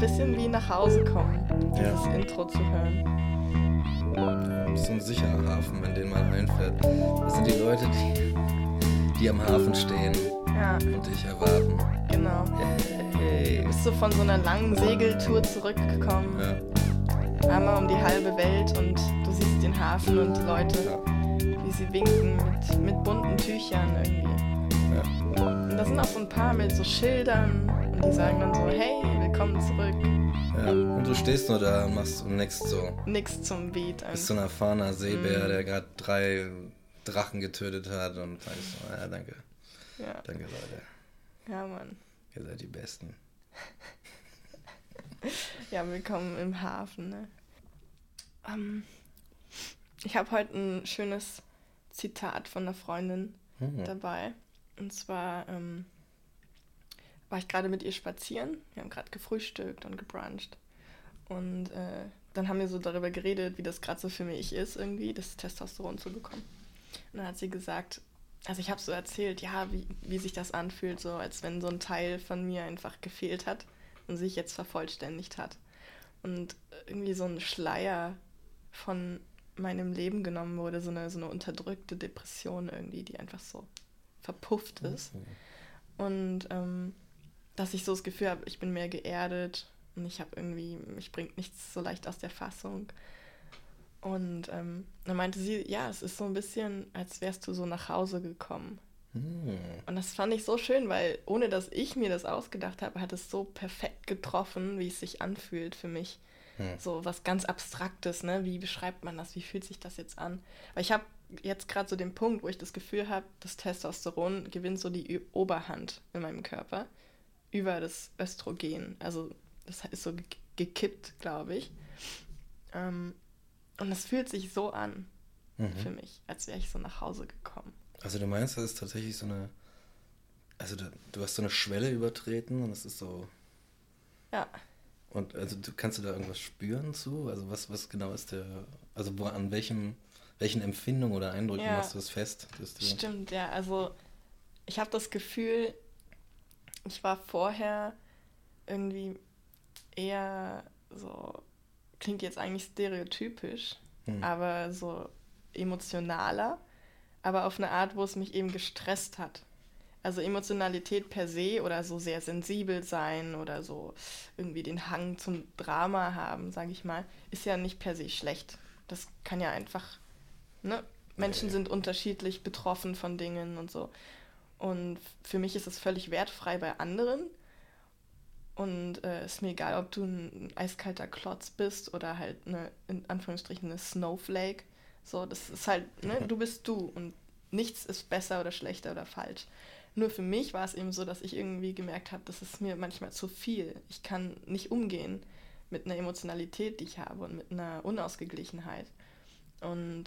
bisschen wie nach Hause kommen, dieses Ja. Intro zu hören. So ein sicherer Hafen, in den man einfährt. Das sind die Leute, die, die am Hafen stehen Ja, und dich erwarten. genau. Hey. Bist du von so einer langen Segeltour zurückgekommen, Ja, einmal um die halbe Welt und du siehst den Hafen und die Leute, ja, wie sie winken mit, mit bunten Tüchern irgendwie. ja. Und da sind auch so ein paar mit so Schildern und die sagen dann so, hey, willkommen zurück. ja. Und du stehst nur da und machst nix so. Nix zum Beat. Bist so ein erfahrener Seebär, Mhm. der gerade drei Drachen getötet hat und sagst so, ja, danke, Ja, danke Leute, ja, Mann. ihr seid die Besten. Ja, willkommen im Hafen. Ne? Ähm, ich habe heute ein schönes Zitat von einer Freundin Hm. dabei. Und zwar ähm, war ich gerade mit ihr spazieren. Wir haben gerade gefrühstückt und gebruncht. Und äh, dann haben wir so darüber geredet, wie das gerade so für mich ist, irgendwie, das Testosteron zu bekommen. Und dann hat sie gesagt, also ich habe so erzählt, ja, wie, wie sich das anfühlt, so als wenn so ein Teil von mir einfach gefehlt hat und sich jetzt vervollständigt hat. Und irgendwie so ein Schleier von meinem Leben genommen wurde, so eine, so eine unterdrückte Depression irgendwie, die einfach so verpufft ist. Und ähm, dass ich so das Gefühl habe, ich bin mehr geerdet und ich habe irgendwie, mich bringt nichts so leicht aus der Fassung. Und ähm, dann meinte sie, ja, es ist so ein bisschen, als wärst du so nach Hause gekommen. Hm. Und das fand ich so schön, weil ohne dass ich mir das ausgedacht habe, hat es so perfekt getroffen, wie es sich anfühlt für mich. Hm. So was ganz Abstraktes, ne? Wie beschreibt man das? Wie fühlt sich das jetzt an? Weil ich habe jetzt gerade so den Punkt, wo ich das Gefühl habe, das Testosteron gewinnt so die Oberhand in meinem Körper über das Östrogen. Also das ist so ge gekippt, glaube ich. Ähm, und das fühlt sich so an für Mhm. mich, als wäre ich so nach Hause gekommen. Also du meinst, das ist tatsächlich so eine, also da, du hast so eine Schwelle übertreten und es ist so, Ja. und also du kannst du da irgendwas spüren zu? Also was, was genau ist der, also wo, an welchem, welchen Empfindungen oder Eindrücken Ja. machst du das fest? Du, Stimmt, ja. Also ich habe das Gefühl, ich war vorher irgendwie eher so, klingt jetzt eigentlich stereotypisch, Hm. aber so emotionaler, aber auf eine Art, wo es mich eben gestresst hat. Also Emotionalität per se oder so sehr sensibel sein oder so irgendwie den Hang zum Drama haben, sage ich mal, ist ja nicht per se schlecht. Das kann ja einfach, ne? Menschen Nee. sind unterschiedlich betroffen von Dingen und so. Und für mich ist es völlig wertfrei bei anderen. Und äh, ist mir egal, ob du ein eiskalter Klotz bist oder halt eine, in Anführungsstrichen, eine Snowflake. So, das ist halt, ne, du bist du und nichts ist besser oder schlechter oder falsch. Nur für mich war es eben so, dass ich irgendwie gemerkt habe, das ist mir manchmal zu viel. Ich kann nicht umgehen mit einer Emotionalität, die ich habe und mit einer Unausgeglichenheit. Und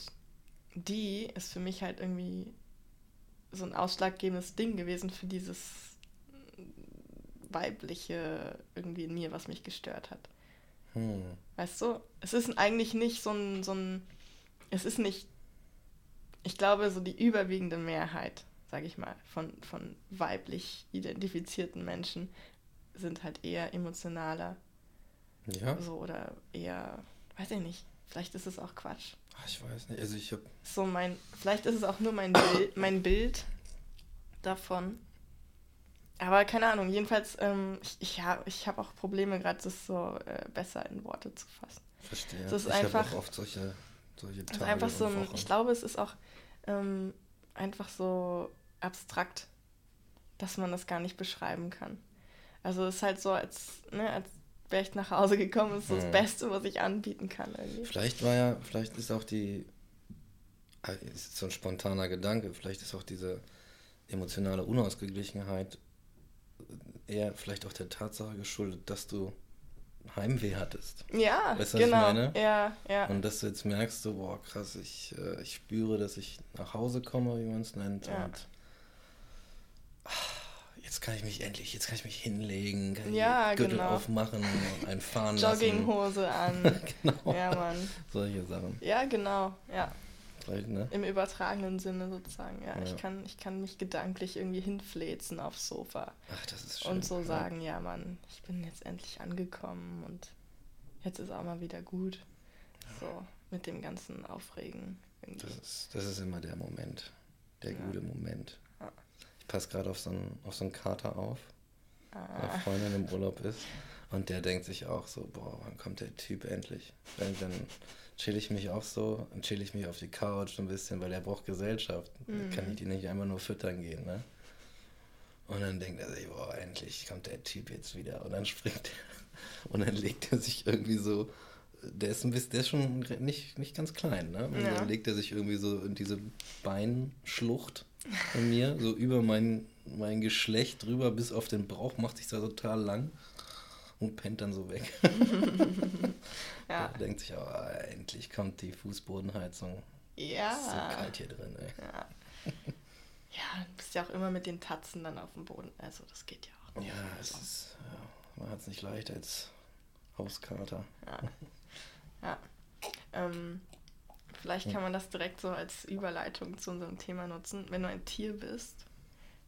die ist für mich halt irgendwie so ein ausschlaggebendes Ding gewesen für dieses weibliche irgendwie in mir, was mich gestört hat. Hm. Weißt du, es ist eigentlich nicht so ein, so ein, es ist nicht, ich glaube, so die überwiegende Mehrheit, sage ich mal, von, von weiblich identifizierten Menschen sind halt eher emotionaler, Ja, so oder eher, weiß ich nicht, vielleicht ist es auch Quatsch. Ich weiß nicht, also ich habe, So mein, vielleicht ist es auch nur mein Bild, mein Bild davon. Aber keine Ahnung, jedenfalls, ähm, ich, ich habe ich hab auch Probleme gerade, das so äh, besser in Worte zu fassen. verstehe. Es ist ich einfach- auch oft solche, solche Tage ist einfach so ein, ich glaube, es ist auch ähm, einfach so abstrakt, dass man das gar nicht beschreiben kann. Also es ist halt so, als, ne, als ich nach Hause gekommen, ist so das. Beste, was ich anbieten kann irgendwie. Vielleicht war ja, vielleicht ist auch die, ah, ist so ein spontaner Gedanke, vielleicht ist auch diese emotionale Unausgeglichenheit eher vielleicht auch der Tatsache geschuldet, dass du Heimweh hattest. Ja, Weißt du, was ich genau. meine? Ja, ja. Und dass du jetzt merkst, so, boah, krass, ich, äh, ich spüre, dass ich nach Hause komme, wie man es nennt. Ja. Und ah, jetzt kann ich mich endlich, jetzt kann ich mich hinlegen, kann Ja, Gürtel genau. aufmachen, einen fahren. Jogginghose an. genau. ja, Mann. Solche Sachen. Ja, genau. Ja. Vielleicht, ne? Im übertragenen Sinne sozusagen, ja. Ja. Ich, kann, ich kann mich gedanklich irgendwie hinfläzen aufs Sofa. Ach, das ist schön. und so ja. sagen, ja Mann, ich bin jetzt endlich angekommen und jetzt ist auch mal wieder gut. So, mit dem ganzen Aufregen. Irgendwie. Das ist, das ist immer der Moment. Der gute Moment. Passe gerade auf so einen, auf so einen Kater auf, der Ah, Freundin im Urlaub ist. Und der denkt sich auch so, boah, wann kommt der Typ endlich? Dann, dann chill ich mich auch so und chill ich mich auf die Couch ein bisschen, weil er braucht Gesellschaft. Mhm. Kann ich die nicht einfach nur füttern gehen, ne? Und dann denkt er sich, boah, endlich kommt der Typ jetzt wieder. Und dann springt er und dann legt er sich irgendwie so, der ist ein bisschen, der ist schon nicht, nicht ganz klein, ne? Und Ja. dann legt er sich irgendwie so in diese Beinschlucht von mir, so über mein, mein Geschlecht drüber bis auf den Bauch, macht sich da total lang und pennt dann so weg. ja. Er denkt sich, oh, endlich kommt die Fußbodenheizung. Ja. Ist so kalt hier drin, ey. ja. Ja, du bist ja auch immer mit den Tatzen dann auf dem Boden. Also das geht ja auch. nicht. Ja, es ist, ja, man hat es nicht leicht als Hauskater. Ja. ja. Ähm, vielleicht kann man das direkt so als Überleitung zu unserem Thema nutzen. Wenn du ein Tier bist,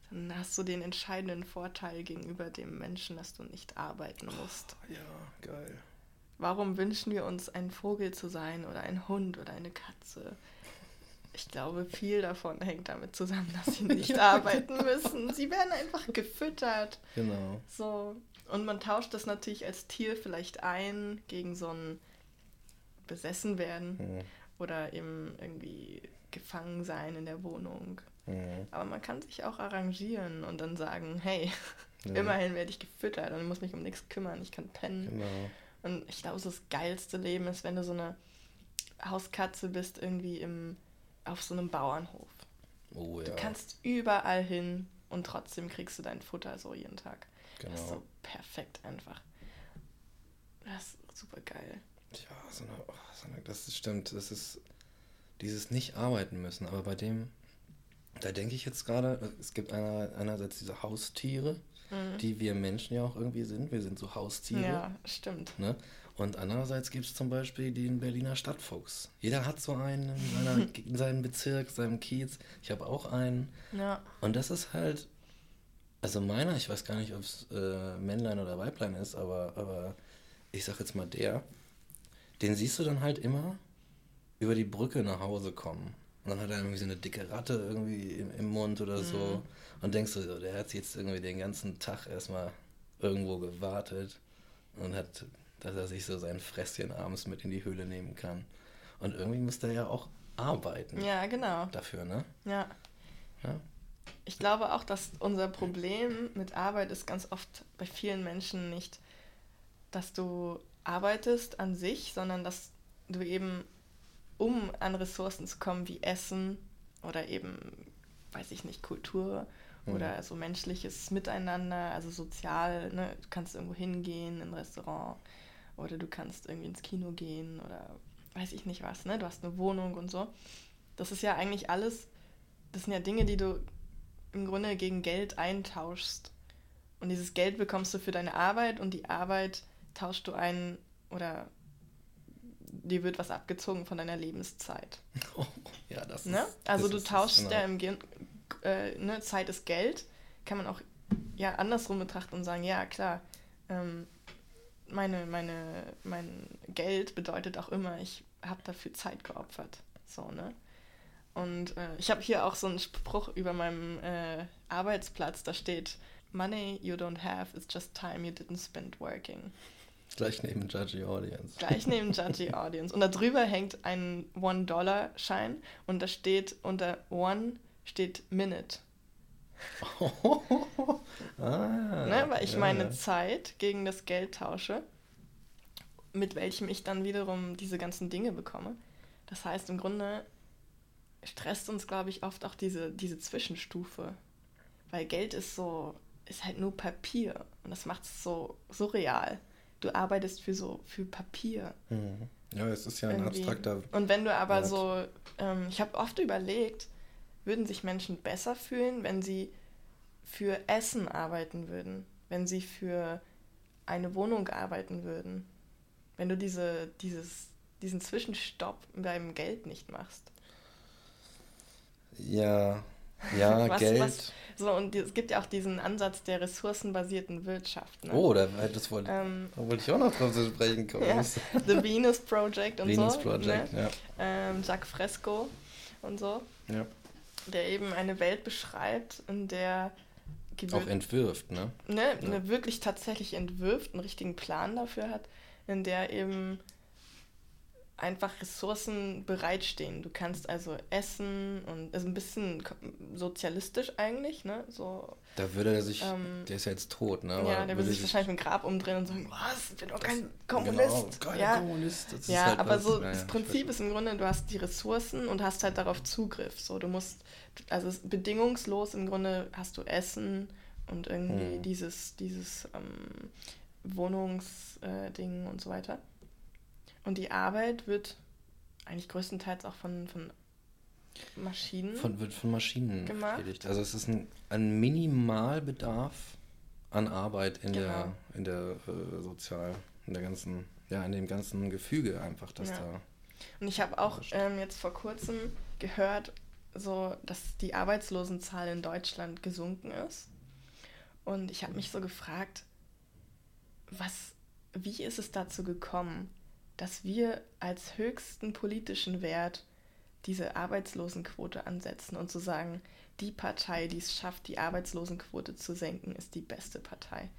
dann hast du den entscheidenden Vorteil gegenüber dem Menschen, dass du nicht arbeiten musst. Ja, geil. Warum wünschen wir uns, ein Vogel zu sein oder ein Hund oder eine Katze? Ich glaube, viel davon hängt damit zusammen, dass sie nicht arbeiten müssen. Sie werden einfach gefüttert. Genau. So. Und man tauscht das natürlich als Tier vielleicht ein gegen so ein Besessenwerden Mhm. Oder eben irgendwie gefangen sein in der Wohnung. Mhm. Aber man kann sich auch arrangieren und dann sagen, hey, Ja. immerhin werde ich gefüttert und muss mich um nichts kümmern, ich kann pennen. Genau. Und ich glaube, so das geilste Leben ist, wenn du so eine Hauskatze bist, irgendwie im, auf so einem Bauernhof. Oh ja. Du kannst überall hin und trotzdem kriegst du dein Futter so jeden Tag. Das ist genau. so perfekt einfach. Das ist super geil. Ja, so eine, oh, so eine, das ist, stimmt. Das ist dieses nicht arbeiten müssen. Aber bei dem, da denke ich jetzt gerade, es gibt einer, einerseits diese Haustiere, die wir Menschen ja auch irgendwie sind. Wir sind so Haustiere. Ja, stimmt. Ne? Und andererseits gibt es zum Beispiel den Berliner Stadtfuchs. Jeder hat so einen in, seiner, in seinem Bezirk, seinem Kiez. Ich habe auch einen. Ja, Und das ist halt, also meiner, ich weiß gar nicht, ob es äh, Männlein oder Weiblein ist, aber, aber ich sag jetzt mal der, den siehst du dann halt immer über die Brücke nach Hause kommen. Und dann hat er irgendwie so eine dicke Ratte irgendwie im, im Mund oder so. Und denkst du, so, der hat jetzt irgendwie den ganzen Tag erstmal irgendwo gewartet und hat, dass er sich so sein Fresschen abends mit in die Höhle nehmen kann. Und irgendwie muss der ja auch arbeiten ja, genau. dafür, ne? Ja. Ja. Ich glaube auch, dass unser Problem mit Arbeit ist ganz oft bei vielen Menschen nicht, dass du arbeitest an sich, sondern dass du eben, um an Ressourcen zu kommen wie Essen oder eben, weiß ich nicht, Kultur oder so menschliches Miteinander, also sozial, ne? du kannst irgendwo hingehen, in ein Restaurant oder du kannst irgendwie ins Kino gehen oder weiß ich nicht was, ne? Du hast eine Wohnung und so. Das ist ja eigentlich alles, das sind ja Dinge, die du im Grunde gegen Geld eintauschst. Und dieses Geld bekommst du für deine Arbeit und die Arbeit tauschst du ein oder dir wird was abgezogen von deiner Lebenszeit. ja, das Ne? ist. Also das du tauschst genau. ja im Gen äh, ne, Zeit ist Geld, kann man auch ja andersrum betrachten und sagen, ja klar, ähm, meine, meine, mein Geld bedeutet auch immer, ich habe dafür Zeit geopfert. So, ne? Und äh, ich habe hier auch so einen Spruch über meinem äh, Arbeitsplatz, da steht, Money you don't have is just time you didn't spend working. Gleich neben Judgy Audience. Gleich neben Judgy Audience. Und da drüber hängt ein One-Dollar-Schein und da steht unter One steht Minute. ah, Ne? Weil ich ja, meine. Zeit gegen das Geld tausche, mit welchem ich dann wiederum diese ganzen Dinge bekomme. Das heißt, im Grunde stresst uns, glaube ich, oft auch diese, diese Zwischenstufe. Weil Geld ist so, ist halt nur Papier. Und das macht es so surreal. Du arbeitest für so, für Papier. Mhm. Ja, es ist ja ein irgendwie. abstrakter. Und wenn du aber Wort. so, ähm, ich habe oft überlegt, würden sich Menschen besser fühlen, wenn sie für Essen arbeiten würden, wenn sie für eine Wohnung arbeiten würden, wenn du diese, dieses, diesen Zwischenstopp beim Geld nicht machst. Ja, ja, Was- Geld. was- So, und es gibt ja auch diesen Ansatz der ressourcenbasierten Wirtschaft. Ne? Oh, da, das wollte, Ähm, da wollte ich auch noch drauf zu sprechen kommen. ja, The Venus Project und Venus so. Project, ne? ja. ähm, Jacques Fresco und so, ja. der eben eine Welt beschreibt, in der Auch entwirft, ne? ne, Ja. ne, wirklich tatsächlich entwirft, einen richtigen Plan dafür hat, in der eben einfach Ressourcen bereitstehen. Du kannst also essen und ist ein bisschen sozialistisch eigentlich, ne? So, Da würde er sich, Ähm, der ist ja jetzt tot, ne? ja, der würde sich wahrscheinlich mit dem Grab umdrehen und sagen, was, ich bin doch kein Kommunist. Genau, kein ja, Kommunist. Das ja, halt aber was- so ja, das Prinzip ist im Grunde, du hast die Ressourcen und hast halt darauf Zugriff. So, du musst, also bedingungslos im Grunde hast du Essen und irgendwie Hm. dieses, dieses ähm, Wohnungsding und so weiter. Und die Arbeit wird eigentlich größtenteils auch von, von Maschinen. Von, wird von Maschinen Gemacht. befriedigt. Also es ist ein, ein Minimalbedarf an Arbeit in der, Genau. in der äh, Sozial, in der ganzen, ja, in dem ganzen Gefüge einfach, dass Ja. da. Und ich habe auch ähm, jetzt vor kurzem gehört, so, dass die Arbeitslosenzahl in Deutschland gesunken ist. Und ich habe mich so gefragt, was, wie ist es dazu gekommen, dass wir als höchsten politischen Wert diese Arbeitslosenquote ansetzen und zu sagen, die Partei, die es schafft, die Arbeitslosenquote zu senken, ist die beste Partei.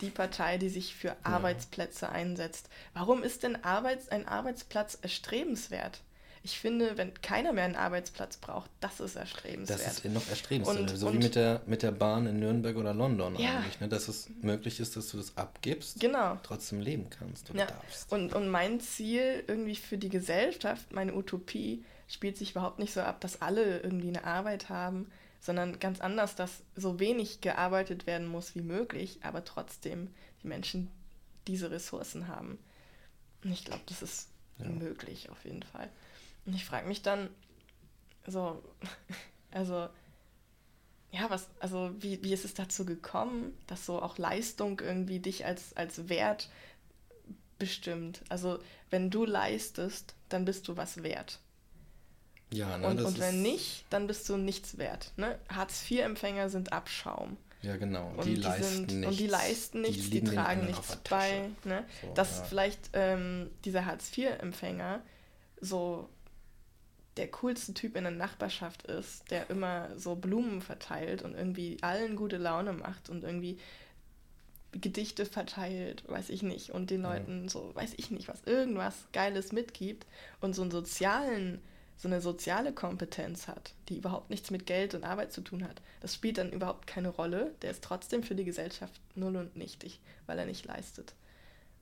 Die Partei, die sich für Arbeitsplätze einsetzt. Warum ist denn Arbeits ein Arbeitsplatz erstrebenswert? Ich finde, wenn keiner mehr einen Arbeitsplatz braucht, das ist erstrebenswert. Das ist noch erstrebenswert. Und- so und- wie mit der, mit der Bahn in Nürnberg oder London Ja. eigentlich, ne? Dass es möglich ist, dass du das abgibst, Genau. trotzdem leben kannst und Ja. darfst. Und, und mein Ziel irgendwie für die Gesellschaft, meine Utopie, spielt sich überhaupt nicht so ab, dass alle irgendwie eine Arbeit haben, sondern ganz anders, dass so wenig gearbeitet werden muss wie möglich, aber trotzdem die Menschen diese Ressourcen haben. Und ich glaube, das ist Ja. möglich auf jeden Fall. Und ich frage mich dann so, also ja, was, also wie, wie ist es dazu gekommen, dass so auch Leistung irgendwie dich als, als Wert bestimmt? Also wenn du leistest, dann bist du was wert. Ja, ne? und und wenn nicht, dann bist du nichts wert. Ne? Hartz-IV-Empfänger sind Abschaum. Ja, genau. Und die, die, leisten sind, nichts. und die leisten nichts, die, den tragen nichts bei. Ne? So, Dass ja. vielleicht ähm, dieser Hartz-IV-Empfänger so der coolste Typ in der Nachbarschaft ist, der immer so Blumen verteilt und irgendwie allen gute Laune macht und irgendwie Gedichte verteilt, weiß ich nicht, und den Ja. Leuten so, weiß ich nicht, was, irgendwas Geiles mitgibt und so einen sozialen, so eine soziale Kompetenz hat, die überhaupt nichts mit Geld und Arbeit zu tun hat. Das spielt dann überhaupt keine Rolle. Der ist trotzdem für die Gesellschaft null und nichtig, weil er nicht leistet.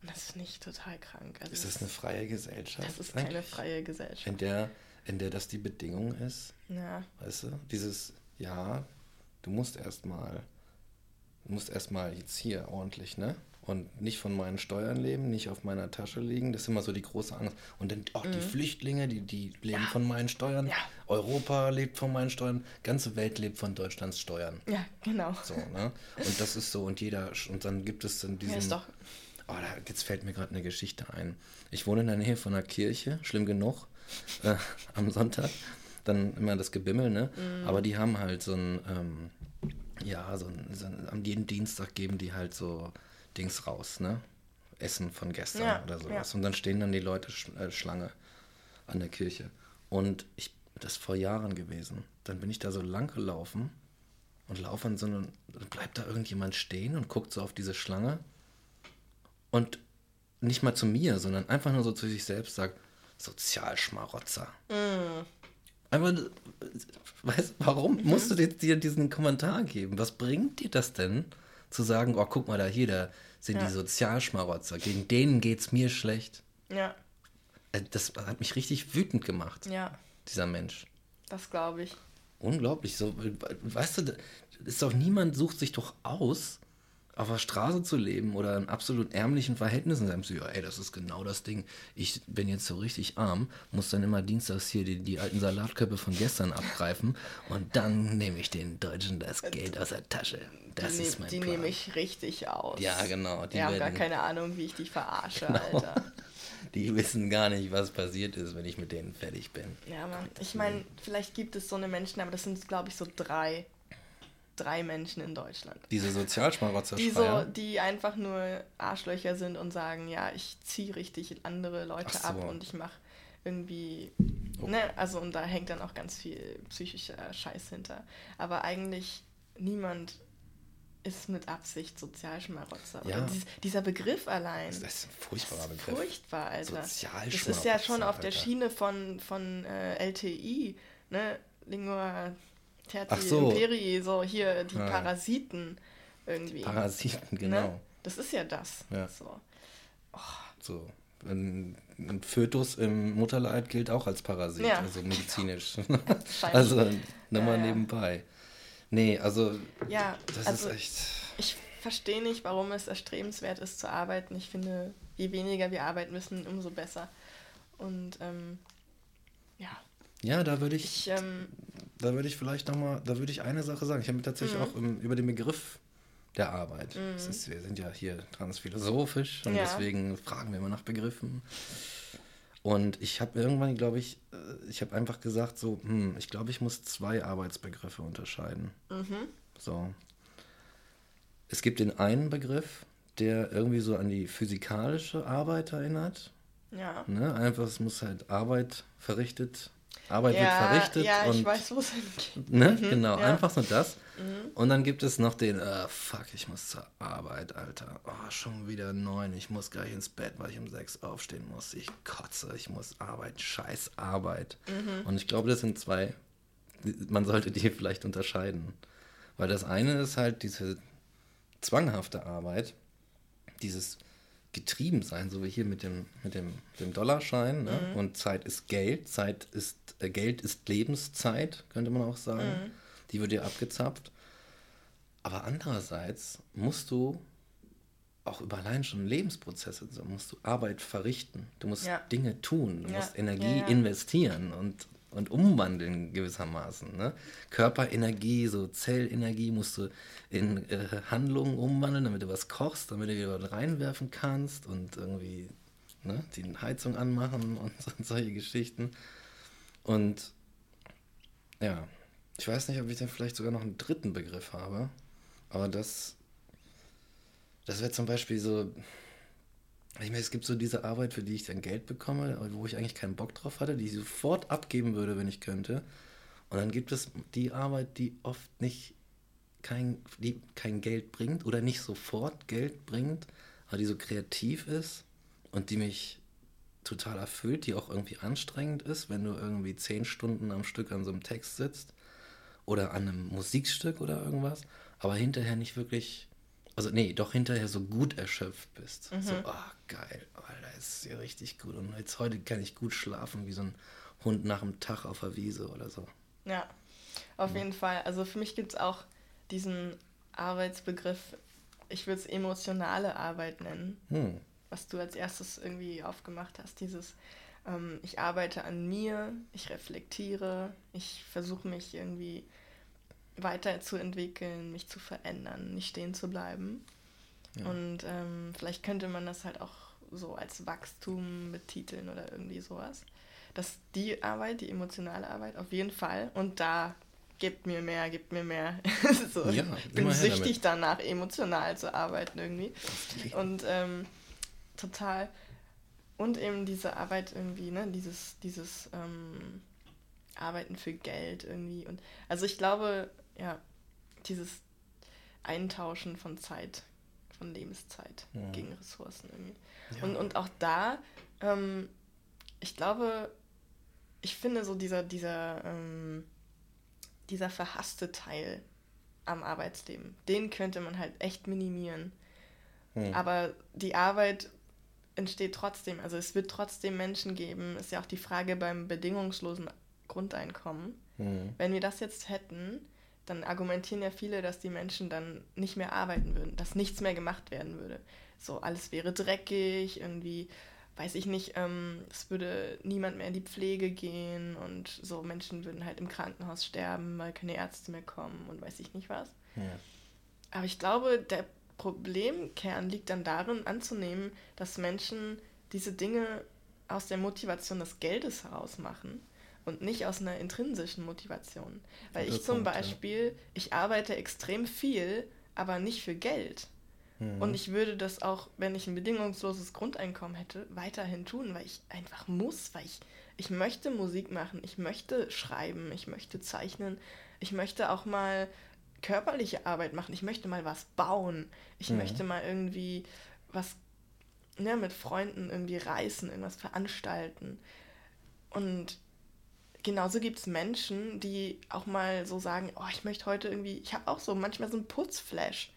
Und das finde ich total krank. Also Ist das eine freie Gesellschaft? das ist keine eigentlich? freie Gesellschaft. In der, in der das die Bedingung ist, Ja, weißt du? Dieses, ja, du musst erstmal, du musst erstmal jetzt hier ordentlich, ne? Und nicht von meinen Steuern leben, nicht auf meiner Tasche liegen. Das ist immer so die große Angst. Und dann auch die Flüchtlinge, die, die leben Mhm. Ja. von meinen Steuern. Ja. Europa lebt von meinen Steuern. Ganze Welt lebt von Deutschlands Steuern. ja, genau. So, ne? Und das ist so, und jeder, und dann gibt es dann diesen. Ja, ist doch. Oh, da, jetzt fällt mir gerade eine Geschichte ein. Ich wohne in der Nähe von einer Kirche, schlimm genug, äh, am Sonntag. Dann immer das Gebimmel, ne? Mhm. Aber die haben halt so ein, ähm, ja, so ein, so ein, am jeden Dienstag geben die halt so Dings raus, ne? Essen von gestern Ja, oder sowas. ja. Und dann stehen dann die Leute sch äh, Schlange an der Kirche. Und ich, das ist vor Jahren gewesen. Dann bin ich da so lang gelaufen und laufe an so einem, dann bleibt da irgendjemand stehen und guckt so auf diese Schlange und nicht mal zu mir, sondern einfach nur so zu sich selbst sagt, Sozialschmarotzer. Einfach, äh, weißt, warum musst du dir, diesen Kommentar geben? Was bringt dir das denn, zu sagen, oh, guck mal da hier, da sind Ja. die Sozialschmarotzer, gegen denen geht's mir schlecht. Ja, Äh, Das hat mich richtig wütend gemacht, ja, dieser Mensch. das glaube ich. Unglaublich. So, weißt du, ist doch niemand sucht sich doch aus, auf der Straße zu leben oder in absolut ärmlichen Verhältnissen. Sagen sie, ja, ey, das ist genau das Ding. Ich bin jetzt so richtig arm, muss dann immer dienstags hier die, die alten Salatköpfe von gestern abgreifen und dann nehme ich den Deutschen das Geld aus der Tasche. Das die ist mein die Plan. nehme ich richtig aus. Ja, genau. Die Die haben gar werden- keine Ahnung, wie ich dich verarsche, Alter. die wissen gar nicht, was passiert ist, wenn ich mit denen fertig bin. Ja, Mann. Ich meine, vielleicht gibt es so eine Menschen, aber das sind, glaube ich, so drei. Drei Menschen in Deutschland. Diese Sozialschmarotzer Die so, die einfach nur Arschlöcher sind und sagen, ja, ich ziehe richtig andere Leute so. ab und ich mache irgendwie, Oh. ne, also und da hängt dann auch ganz viel psychischer Scheiß hinter. Aber eigentlich niemand ist mit Absicht Sozialschmarotzer. Ja. Dies, dieser Begriff allein. Das ist ein furchtbarer Begriff. Furchtbar, Alter. Das Sozialschmarotzer, ist ja schon auf der Alter. Schiene von, von äh, LTI, ne? Lingua Terti Ach so. Imperii, so hier die Ja. Parasiten irgendwie. Parasiten, genau. Ne? Das ist ja das. Ja. So. So. Ein, ein Fötus im Mutterleib gilt auch als Parasit, Ja. also medizinisch. Scheiße. also nur mal Ja, ja. nebenbei. Nee, also Ja, das also ist echt. ich verstehe nicht, warum es erstrebenswert ist zu arbeiten. Ich finde, je weniger wir arbeiten müssen, umso besser. Und ähm, ja, Ja, da würde ich, ich, ähm, da würde ich vielleicht nochmal, da würde ich eine Sache sagen. Ich habe mir tatsächlich Mhm. auch ähm, über den Begriff der Arbeit. Das ist, wir sind ja hier transphilosophisch und Ja. deswegen fragen wir immer nach Begriffen. Und ich habe irgendwann, glaube ich, äh, ich habe einfach gesagt, so, hm, ich glaube, ich muss zwei Arbeitsbegriffe unterscheiden. mhm, So. Es gibt den einen Begriff, der irgendwie so an die physikalische Arbeit erinnert. ja. Ne? Einfach, es muss halt Arbeit verrichtet, Arbeit ja, wird verrichtet. ja, und, ich weiß, wo es hingeht. Ne? Mhm, genau, ja. einfach so das. Und dann gibt es noch den, äh, fuck, ich muss zur Arbeit, Alter. Oh, schon wieder neun, ich muss gleich ins Bett, weil ich um sechs aufstehen muss. Ich kotze, ich muss arbeiten, scheiß Arbeit. Mhm. Und ich glaube, das sind zwei, man sollte die vielleicht unterscheiden. Weil das eine ist halt diese zwanghafte Arbeit, dieses Getriebensein, so wie hier mit dem, mit dem, dem Dollarschein. Ne? Und Zeit ist Geld, Zeit ist, äh, Geld ist Lebenszeit, könnte man auch sagen. Die wird dir abgezapft. Aber andererseits musst du auch über allein schon Lebensprozesse, so musst du Arbeit verrichten. Du musst Ja. Dinge tun, du Ja, musst Energie ja. investieren und, und umwandeln gewissermaßen. Ne? Körperenergie, so Zellenergie musst du in äh, Handlungen umwandeln, damit du was kochst, damit du wieder was reinwerfen kannst und irgendwie ne, die Heizung anmachen und, und solche Geschichten. Und ja, ich weiß nicht, ob ich dann vielleicht sogar noch einen dritten Begriff habe, aber das, das wäre zum Beispiel so, ich meine, es gibt so diese Arbeit, für die ich dann Geld bekomme, wo ich eigentlich keinen Bock drauf hatte, die ich sofort abgeben würde, wenn ich könnte. Und dann gibt es die Arbeit, die oft nicht kein, die kein Geld bringt oder nicht sofort Geld bringt, aber die so kreativ ist und die mich total erfüllt, die auch irgendwie anstrengend ist, wenn du irgendwie zehn Stunden am Stück an so einem Text sitzt oder an einem Musikstück oder irgendwas, aber hinterher nicht wirklich, also nee, doch hinterher so gut erschöpft bist. So, ah, geil, Alter, ist ja richtig gut. Und jetzt heute kann ich gut schlafen, wie so ein Hund nach dem Tag auf der Wiese oder so. Ja, auf jeden Fall. Also für mich gibt es auch diesen Arbeitsbegriff, ich würde es emotionale Arbeit nennen, Hm. was du als erstes irgendwie aufgemacht hast. Dieses, ähm, ich arbeite an mir, ich reflektiere, ich versuche mich irgendwie weiterzuentwickeln, mich zu verändern, nicht stehen zu bleiben. Und ähm, vielleicht könnte man das halt auch so als Wachstum betiteln oder irgendwie sowas. dass die Arbeit, die emotionale Arbeit, auf jeden Fall. Und da gibt mir mehr, gibt mir mehr. so, Ja, ich bin süchtig danach, emotional zu arbeiten irgendwie. Und ähm, total. Und eben diese Arbeit irgendwie, ne, dieses, dieses ähm, Arbeiten für Geld irgendwie. Und also ich glaube, ja, dieses Eintauschen von Zeit, von Lebenszeit Ja. gegen Ressourcen irgendwie. Ja. Und, und auch da, ähm, ich glaube, ich finde so dieser, dieser, ähm, dieser verhasste Teil am Arbeitsleben, den könnte man halt echt minimieren. Hm. Aber die Arbeit entsteht trotzdem, also es wird trotzdem Menschen geben, ist ja auch die Frage beim bedingungslosen Grundeinkommen. Hm. Wenn wir das jetzt hätten, dann argumentieren ja viele, dass die Menschen dann nicht mehr arbeiten würden, dass nichts mehr gemacht werden würde. So, alles wäre dreckig, irgendwie, weiß ich nicht, ähm, es würde niemand mehr in die Pflege gehen und so Menschen würden halt im Krankenhaus sterben, weil keine Ärzte mehr kommen und weiß ich nicht was. Ja. Aber ich glaube, der Problemkern liegt dann darin anzunehmen, dass Menschen diese Dinge aus der Motivation des Geldes heraus machen und nicht aus einer intrinsischen Motivation. Weil ich zum Punkt, Beispiel, ja. ich arbeite extrem viel, aber nicht für Geld. Mhm. Und ich würde das auch, wenn ich ein bedingungsloses Grundeinkommen hätte, weiterhin tun, weil ich einfach muss, weil ich, ich möchte Musik machen, ich möchte schreiben, ich möchte zeichnen, ich möchte auch mal körperliche Arbeit machen, ich möchte mal was bauen, ich mhm. möchte mal irgendwie was ne, mit Freunden irgendwie reisen, irgendwas veranstalten. Und genauso gibt es Menschen, die auch mal so sagen, oh, ich möchte heute irgendwie, ich habe auch so manchmal so einen Putzflash.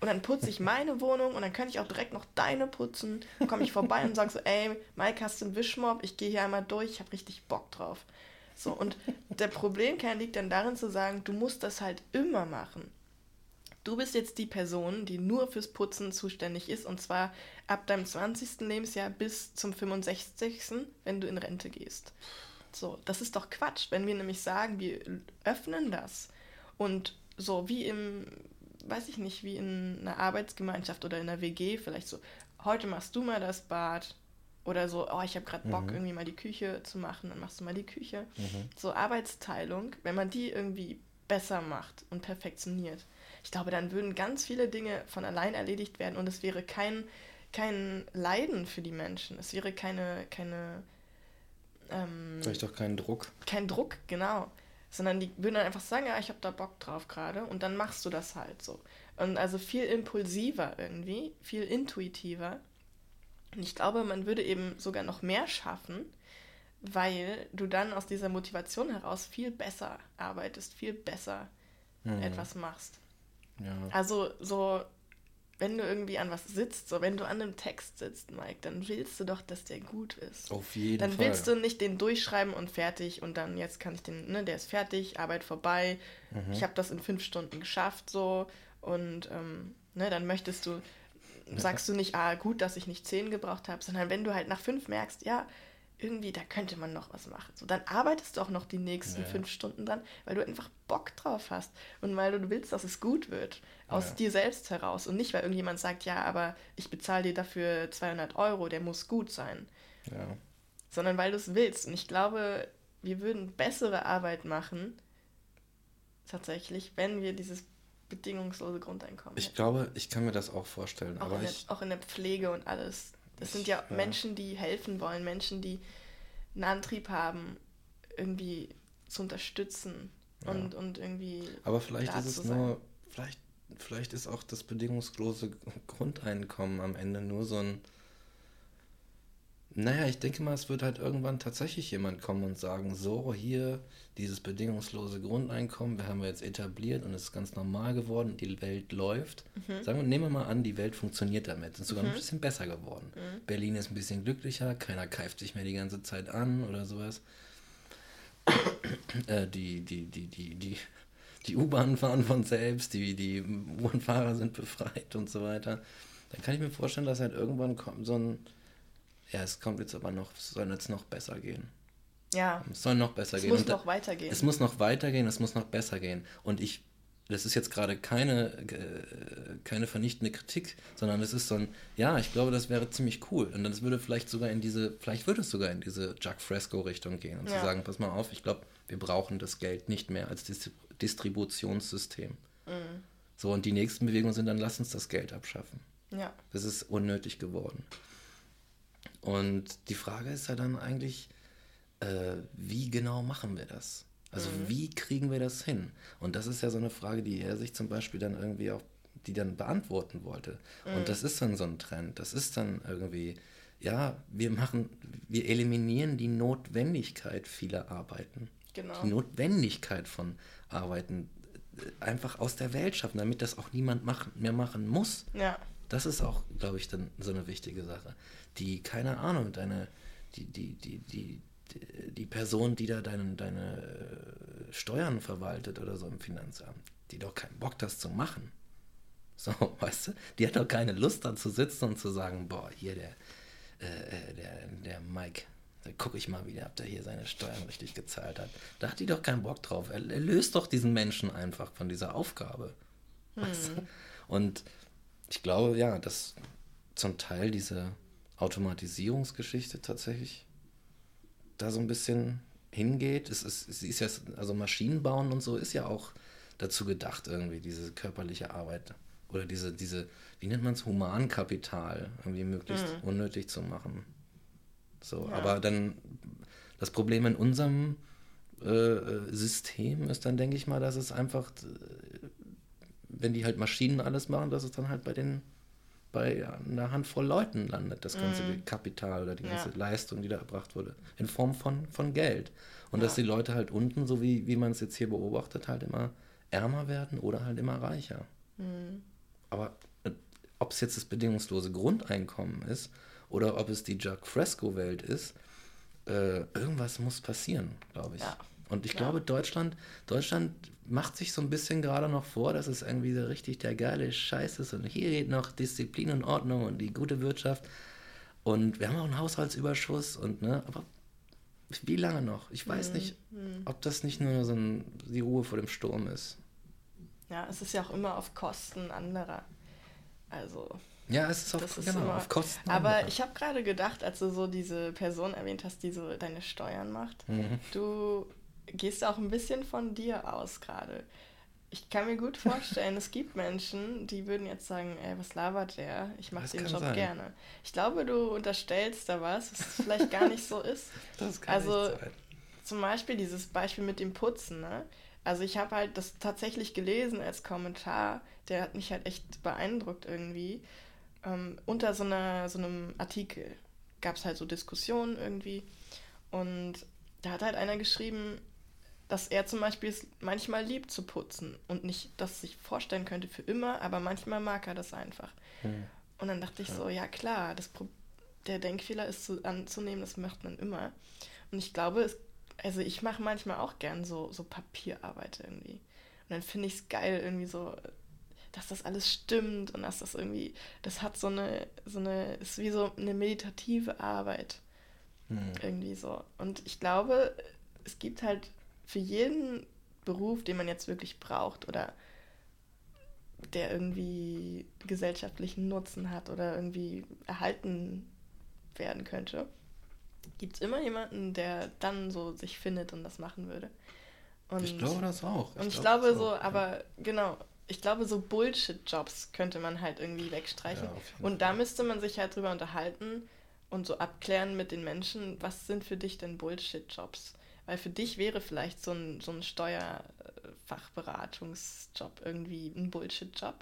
Und dann putze ich meine Wohnung und dann könnte ich auch direkt noch deine putzen. Dann komme ich vorbei und sage so, ey, Mike, hast du einen Wischmob? Ich gehe hier einmal durch, ich habe richtig Bock drauf. So, und der Problemkern liegt dann darin zu sagen, du musst das halt immer machen. Du bist jetzt die Person, die nur fürs Putzen zuständig ist und zwar ab deinem 20. Lebensjahr bis zum 65., wenn du in Rente gehst. So, das ist doch Quatsch, wenn wir nämlich sagen, wir öffnen das und so wie im, weiß ich nicht, wie in einer Arbeitsgemeinschaft oder in einer WG, vielleicht so, heute machst du mal das Bad, oder so, oh, ich habe gerade Bock, mhm. irgendwie mal die Küche zu machen, dann machst du mal die Küche. Mhm. So Arbeitsteilung, wenn man die irgendwie besser macht und perfektioniert, ich glaube, dann würden ganz viele Dinge von allein erledigt werden und es wäre kein, kein Leiden für die Menschen. Es wäre keine, keine ähm, Vielleicht auch kein Druck. Kein Druck, genau. Sondern die würden dann einfach sagen, ja, ich habe da Bock drauf gerade und dann machst du das halt so. Und also viel impulsiver irgendwie, viel intuitiver. Und ich glaube, man würde eben sogar noch mehr schaffen, weil du dann aus dieser Motivation heraus viel besser arbeitest, viel besser mhm. etwas machst. Ja. Also so, wenn du irgendwie an was sitzt, so wenn du an einem Text sitzt, Mike, dann willst du doch, dass der gut ist. Auf jeden dann Fall. Dann willst du nicht den durchschreiben und fertig und dann jetzt kann ich den, ne, der ist fertig, Arbeit vorbei, mhm. ich habe das in fünf Stunden geschafft so und ähm, ne, dann möchtest du sagst du nicht, ah, gut, dass ich nicht zehn gebraucht habe, sondern wenn du halt nach fünf merkst, ja, irgendwie, da könnte man noch was machen. So, dann arbeitest du auch noch die nächsten ja. fünf Stunden dran, weil du einfach Bock drauf hast und weil du willst, dass es gut wird, aus ja. dir selbst heraus und nicht, weil irgendjemand sagt, ja, aber ich bezahle dir dafür 200 Euro, der muss gut sein. Ja. Sondern weil du es willst. Und ich glaube, wir würden bessere Arbeit machen, tatsächlich, wenn wir dieses bedingungslose Grundeinkommen. Ich hätten. glaube, ich kann mir das auch vorstellen. Auch, aber in, ich, der, auch in der Pflege und alles. Das sind ja, ja, Menschen, die helfen wollen, Menschen, die einen Antrieb haben, irgendwie zu unterstützen ja. und, und irgendwie. Aber vielleicht ist es nur, vielleicht, vielleicht ist auch das bedingungslose Grundeinkommen am Ende nur so ein naja, ich denke mal, es wird halt irgendwann tatsächlich jemand kommen und sagen, so, hier, dieses bedingungslose Grundeinkommen, wir haben wir jetzt etabliert und es ist ganz normal geworden, die Welt läuft. Mhm. Sagen wir, nehmen wir mal an, die Welt funktioniert damit, ist sogar mhm. ein bisschen besser geworden. Mhm. Berlin ist ein bisschen glücklicher, keiner keift sich mehr die ganze Zeit an oder sowas. äh, die, die, die, die, die, die U-Bahnen fahren von selbst, die, die U-Bahn-Fahrer sind befreit und so weiter. Dann kann ich mir vorstellen, dass halt irgendwann kommt so ein ja, es kommt jetzt aber noch, es soll jetzt noch besser gehen. Ja. Es soll noch besser es gehen. Es muss noch weitergehen. Es muss noch weitergehen, es muss noch besser gehen. Und ich, das ist jetzt gerade keine, äh, keine vernichtende Kritik, sondern es ist so ein, ja, ich glaube, das wäre ziemlich cool. Und das würde vielleicht sogar in diese, vielleicht würde es sogar in diese Jack Fresco-Richtung gehen und ja. zu sagen, pass mal auf, ich glaube, wir brauchen das Geld nicht mehr als Dis Distributionssystem. Mhm. So, und die nächsten Bewegungen sind dann, lass uns das Geld abschaffen. Ja. Das ist unnötig geworden. Und die Frage ist ja dann eigentlich, äh, wie genau machen wir das? Also mhm. wie kriegen wir das hin? Und das ist ja so eine Frage, die er sich zum Beispiel dann irgendwie auch, die dann beantworten wollte. Mhm. Und das ist dann so ein Trend. Das ist dann irgendwie, ja, wir machen, wir eliminieren die Notwendigkeit vieler Arbeiten. Genau. Die Notwendigkeit von Arbeiten äh, einfach aus der Welt schaffen, damit das auch niemand machen, mehr machen muss. Ja. Das ist auch, glaube ich, dann so eine wichtige Sache die, keine Ahnung, deine, die, die, die, die, die Person, die da deine, deine äh, Steuern verwaltet oder so im Finanzamt, die doch keinen Bock, das zu machen. So, weißt du? Die hat doch keine Lust, da zu sitzen und zu sagen, boah, hier der, äh, äh der, der Mike, da gucke ich mal wieder, ob der hier seine Steuern richtig gezahlt hat. Da hat die doch keinen Bock drauf. Er, er löst doch diesen Menschen einfach von dieser Aufgabe. Hm. Weißt du? Und ich glaube, ja, dass zum Teil diese Automatisierungsgeschichte tatsächlich da so ein bisschen hingeht. Es ist, es ist ja, also Maschinenbauen und so ist ja auch dazu gedacht, irgendwie, diese körperliche Arbeit oder diese, diese, wie nennt man es, Humankapital irgendwie möglichst mhm. unnötig zu machen. So, ja. aber dann das Problem in unserem äh, System ist dann, denke ich mal, dass es einfach, äh, wenn die halt Maschinen alles machen, dass es dann halt bei den bei einer Handvoll Leuten landet, das ganze mm. Kapital oder die ganze ja. Leistung, die da erbracht wurde, in Form von, von Geld. Und ja. dass die Leute halt unten, so wie, wie man es jetzt hier beobachtet, halt immer ärmer werden oder halt immer reicher. Mm. Aber äh, ob es jetzt das bedingungslose Grundeinkommen ist oder ob es die Jack Fresco-Welt ist, äh, irgendwas muss passieren, glaube ich. Ja. Und ich glaube, Deutschland, Deutschland macht sich so ein bisschen gerade noch vor, dass es irgendwie so richtig der geile Scheiß ist. Und hier geht noch Disziplin und Ordnung und die gute Wirtschaft. Und wir haben auch einen Haushaltsüberschuss und ne, aber wie lange noch? Ich weiß mhm. nicht, mhm. ob das nicht nur so ein, die Ruhe vor dem Sturm ist. Ja, es ist ja auch immer auf Kosten anderer. Also. Ja, es ist, auf, ist genau, immer, auf Kosten. Aber anderer. ich habe gerade gedacht, als du so diese Person erwähnt hast, die so deine Steuern macht, mhm. du gehst auch ein bisschen von dir aus gerade. Ich kann mir gut vorstellen, es gibt Menschen, die würden jetzt sagen, ey, was labert der? Ich mache den Job sein. gerne. Ich glaube, du unterstellst da was, was vielleicht gar nicht so ist. Das kann also nicht sein. zum Beispiel dieses Beispiel mit dem Putzen, ne? Also ich habe halt das tatsächlich gelesen als Kommentar, der hat mich halt echt beeindruckt irgendwie. Ähm, unter so, einer, so einem Artikel gab es halt so Diskussionen irgendwie und da hat halt einer geschrieben, dass er zum Beispiel es manchmal liebt zu putzen und nicht das sich vorstellen könnte für immer, aber manchmal mag er das einfach. Hm. Und dann dachte ich ja. so, ja klar, das der Denkfehler ist zu, anzunehmen, das macht man immer. Und ich glaube, es, also ich mache manchmal auch gern so, so Papierarbeit irgendwie. Und dann finde ich es geil, irgendwie so, dass das alles stimmt und dass das irgendwie, das hat so eine, so eine, ist wie so eine meditative Arbeit. Hm. Irgendwie so. Und ich glaube, es gibt halt für jeden Beruf, den man jetzt wirklich braucht oder der irgendwie gesellschaftlichen Nutzen hat oder irgendwie erhalten werden könnte, gibt es immer jemanden, der dann so sich findet und das machen würde. Und, ich glaube das auch. Ich und ich glaube, glaube so, auch, aber ja. genau, ich glaube, so Bullshit-Jobs könnte man halt irgendwie wegstreichen. Ja, und da müsste man sich halt drüber unterhalten und so abklären mit den Menschen, was sind für dich denn Bullshit-Jobs? Weil für dich wäre vielleicht so ein, so ein Steuerfachberatungsjob irgendwie ein Bullshit-Job.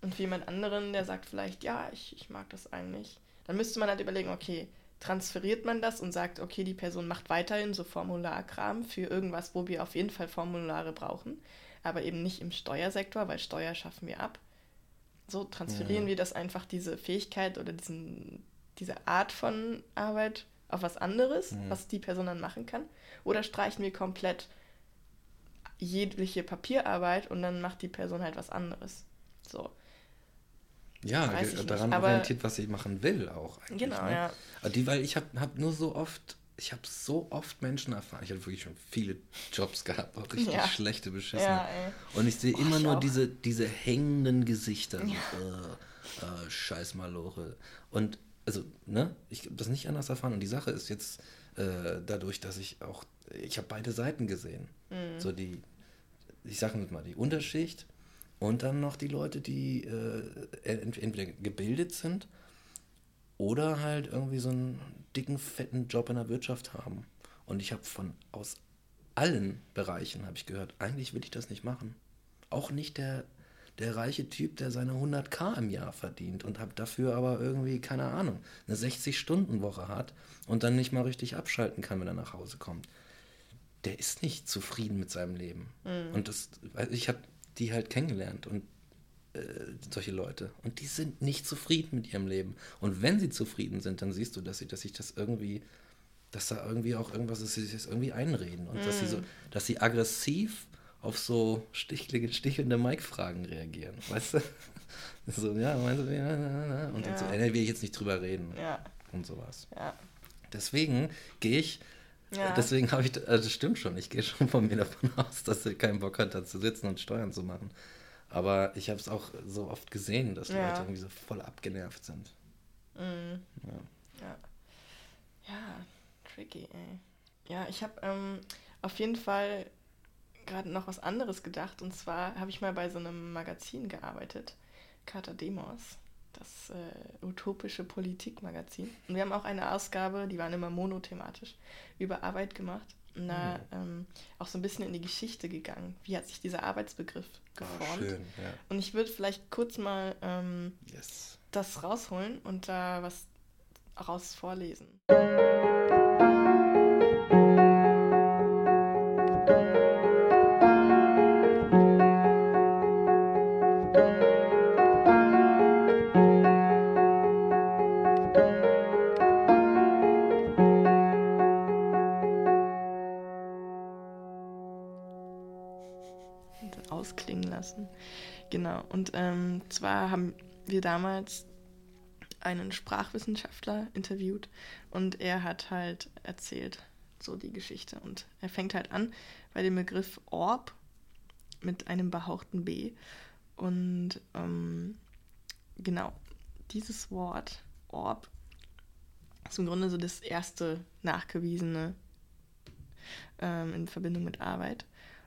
Und für jemand anderen, der sagt vielleicht, ja, ich, ich mag das eigentlich, dann müsste man halt überlegen, okay, transferiert man das und sagt, okay, die Person macht weiterhin so Formularkram für irgendwas, wo wir auf jeden Fall Formulare brauchen, aber eben nicht im Steuersektor, weil Steuer schaffen wir ab. So transferieren ja. wir das einfach, diese Fähigkeit oder diesen, diese Art von Arbeit auf was anderes, mhm. was die Person dann machen kann? Oder streichen wir komplett jegliche Papierarbeit und dann macht die Person halt was anderes? So. Ja, daran nicht, orientiert, was ich machen will auch eigentlich. Genau, ne? ja. Aber die, weil ich habe hab nur so oft, ich habe so oft Menschen erfahren, ich habe wirklich schon viele Jobs gehabt, auch richtig ja. schlechte Beschissen. Ja, und ich sehe immer nur diese, diese hängenden Gesichter. Ja. Äh, äh, Scheiß Malore. Und also, ne, ich habe das nicht anders erfahren. Und die Sache ist jetzt äh, dadurch, dass ich auch, ich habe beide Seiten gesehen. Mhm. So die, ich sage mal, die Unterschicht und dann noch die Leute, die äh, entweder gebildet sind oder halt irgendwie so einen dicken, fetten Job in der Wirtschaft haben. Und ich habe von aus allen Bereichen, habe ich gehört, eigentlich will ich das nicht machen. Auch nicht der der reiche Typ, der seine 100k im Jahr verdient und hat dafür aber irgendwie, keine Ahnung, eine 60-Stunden-Woche hat und dann nicht mal richtig abschalten kann, wenn er nach Hause kommt. Der ist nicht zufrieden mit seinem Leben. Mhm. Und das, ich habe die halt kennengelernt und äh, solche Leute. Und die sind nicht zufrieden mit ihrem Leben. Und wenn sie zufrieden sind, dann siehst du, dass sie, dass sich das irgendwie, dass da irgendwie auch irgendwas ist, sie sich das irgendwie einreden und mhm. dass sie so, dass sie aggressiv auf so stichelige, stichelnde Mike-Fragen reagieren. Weißt du? so, ja, meinst du, ja, ja, und ja. dann so, ey, will ich jetzt nicht drüber reden. Ja. Und sowas. Ja. Deswegen gehe ich, ja. deswegen habe ich, also das stimmt schon, ich gehe schon von mir davon aus, dass er keinen Bock hat, da zu sitzen und Steuern zu machen. Aber ich habe es auch so oft gesehen, dass ja. Leute irgendwie so voll abgenervt sind. Mhm. Ja. ja. Ja, Tricky, ey. Ja, ich habe ähm, auf jeden Fall gerade noch was anderes gedacht. Und zwar habe ich mal bei so einem Magazin gearbeitet, Kata Demos, das äh, utopische Politikmagazin. Und wir haben auch eine Ausgabe, die waren immer monothematisch, über Arbeit gemacht. Und da mhm. ähm, auch so ein bisschen in die Geschichte gegangen. Wie hat sich dieser Arbeitsbegriff ah, geformt? Oh, schön, ja. Und ich würde vielleicht kurz mal ähm, yes. das rausholen und da was raus vorlesen. Wir damals einen Sprachwissenschaftler interviewt und er hat halt erzählt, so die Geschichte. Und er fängt halt an bei dem Begriff Orb mit einem behauchten B. Und ähm, genau, dieses Wort, Orb, ist im Grunde so das erste nachgewiesene ähm, in Verbindung mit Arbeit.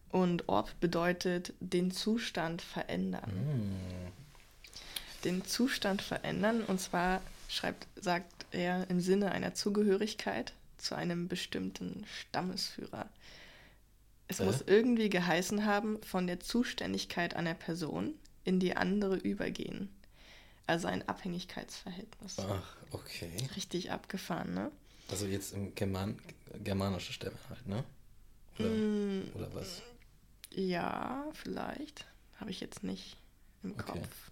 Und Orb bedeutet den Zustand verändern. Mm. Den Zustand verändern, und zwar schreibt, sagt er im Sinne einer Zugehörigkeit zu einem bestimmten Stammesführer. Es äh? muss irgendwie geheißen haben, von der Zuständigkeit einer Person in die andere übergehen. Also ein Abhängigkeitsverhältnis. Ach, okay. Richtig abgefahren, ne? Also jetzt im German germanische Stämme halt, ne? Oder, mm, oder was? Ja, vielleicht. Habe ich jetzt nicht im okay. Kopf.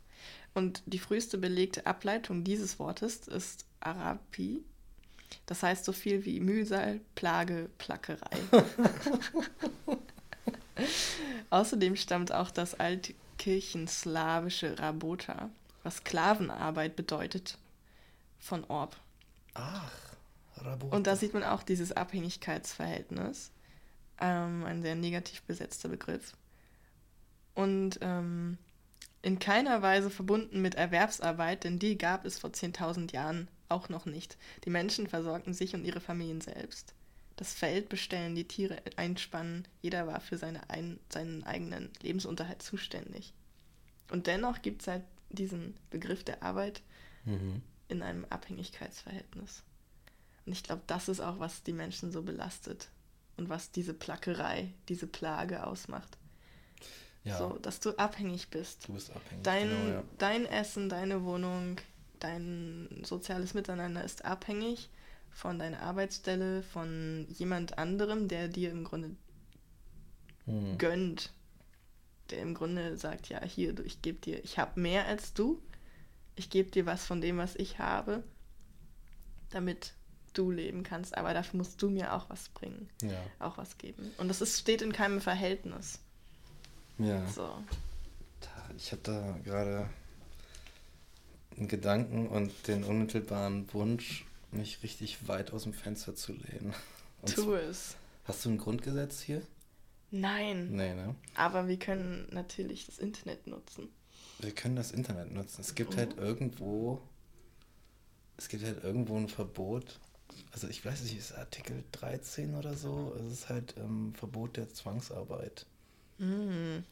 Und die früheste belegte Ableitung dieses Wortes ist Arapi. Das heißt so viel wie Mühsal, Plage, Plackerei. Außerdem stammt auch das altkirchenslawische Rabota, was Sklavenarbeit bedeutet, von Orb. Ach, Rabota. Und da sieht man auch dieses Abhängigkeitsverhältnis ähm, ein sehr negativ besetzter Begriff. Und ähm, in keiner Weise verbunden mit Erwerbsarbeit, denn die gab es vor 10.000 Jahren auch noch nicht. Die Menschen versorgten sich und ihre Familien selbst. Das Feld bestellen, die Tiere einspannen, jeder war für seine ein, seinen eigenen Lebensunterhalt zuständig. Und dennoch gibt es halt diesen Begriff der Arbeit mhm. in einem Abhängigkeitsverhältnis. Und ich glaube, das ist auch, was die Menschen so belastet und was diese Plackerei, diese Plage ausmacht. Ja. So, dass du abhängig bist. Du bist abhängig. Dein, genau, ja. dein Essen, deine Wohnung, dein soziales Miteinander ist abhängig von deiner Arbeitsstelle, von jemand anderem, der dir im Grunde hm. gönnt. Der im Grunde sagt, ja, hier, du, ich gebe dir, ich habe mehr als du. Ich gebe dir was von dem, was ich habe, damit du leben kannst, aber dafür musst du mir auch was bringen, ja. auch was geben. Und das ist, steht in keinem Verhältnis. Ja. So. Ich habe da gerade einen Gedanken und den unmittelbaren Wunsch, mich richtig weit aus dem Fenster zu lehnen. Und tu es. Hast du ein Grundgesetz hier? Nein. Nee, ne? Aber wir können natürlich das Internet nutzen. Wir können das Internet nutzen. Es gibt halt mhm. halt irgendwo, es gibt halt irgendwo ein Verbot, also ich weiß nicht, ist Artikel 13 oder so, es ist halt ähm, Verbot der Zwangsarbeit. Mhm.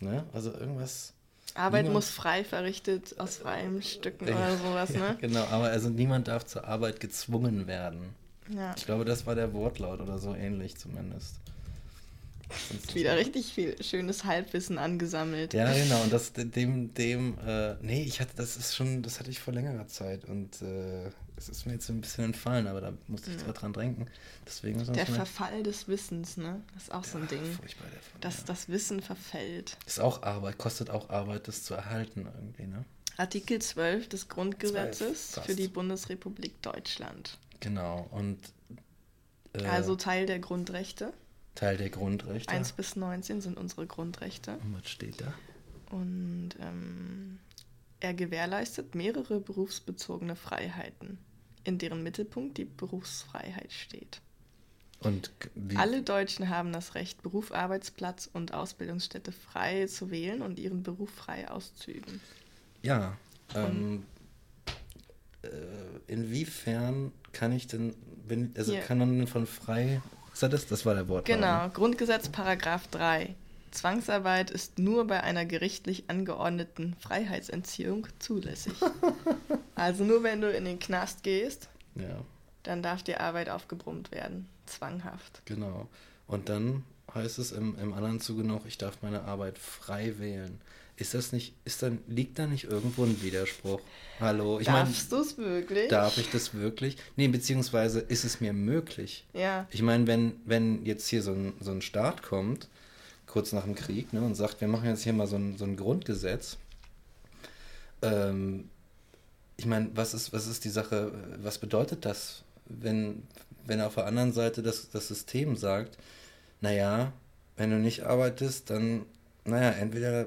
Ne? Also irgendwas. Arbeit niemand, muss frei verrichtet aus freien Stücken äh, oder sowas, ne? Ja, genau, aber also niemand darf zur Arbeit gezwungen werden. Ja. Ich glaube, das war der Wortlaut oder so ähnlich zumindest. Wieder richtig viel schönes Halbwissen angesammelt. Ja, genau. Und das dem, dem, äh, nee, ich hatte, das ist schon, das hatte ich vor längerer Zeit und äh, es ist mir jetzt ein bisschen entfallen, aber da musste ich ja. dran denken. Deswegen der Verfall des Wissens, ne? Das ist auch so ein Ding. Furchtbar, der dass ja. das Wissen verfällt. Ist auch Arbeit, kostet auch Arbeit, das zu erhalten irgendwie, ne? Artikel 12 des Grundgesetzes 12, für die Bundesrepublik Deutschland. Genau, und. Äh, also Teil der Grundrechte. Teil der Grundrechte. 1 bis 19 sind unsere Grundrechte. Und was steht da? Und ähm, er gewährleistet mehrere berufsbezogene Freiheiten, in deren Mittelpunkt die Berufsfreiheit steht. Alle Deutschen haben das Recht, Beruf, Arbeitsplatz und Ausbildungsstätte frei zu wählen und ihren Beruf frei auszuüben. Ja. Ähm, äh, inwiefern kann ich denn wenn, also Hier. Kanon von frei. Ist das das? Das war der Wort. Genau, Grundgesetz Paragraph 3. Zwangsarbeit ist nur bei einer gerichtlich angeordneten Freiheitsentziehung zulässig. also nur wenn du in den Knast gehst, Ja, dann darf die Arbeit aufgebrummt werden. Zwanghaft. genau. Und dann heißt es im, im anderen Zuge noch, ich darf meine Arbeit frei wählen. Ist das nicht, ist dann, liegt da nicht irgendwo ein Widerspruch? Hallo, ich Darfst du es wirklich? darf ich das wirklich? Nee, beziehungsweise ist es mir möglich? Ja. Ich meine, wenn, wenn jetzt hier so ein, so ein Staat kommt, kurz nach dem Krieg, ne, und sagt, wir machen jetzt hier mal so ein, so ein Grundgesetz, ähm, ich meine, was ist, was ist die Sache, was bedeutet das, wenn, wenn auf der anderen Seite das, das System sagt, naja, wenn du nicht arbeitest, dann, naja, entweder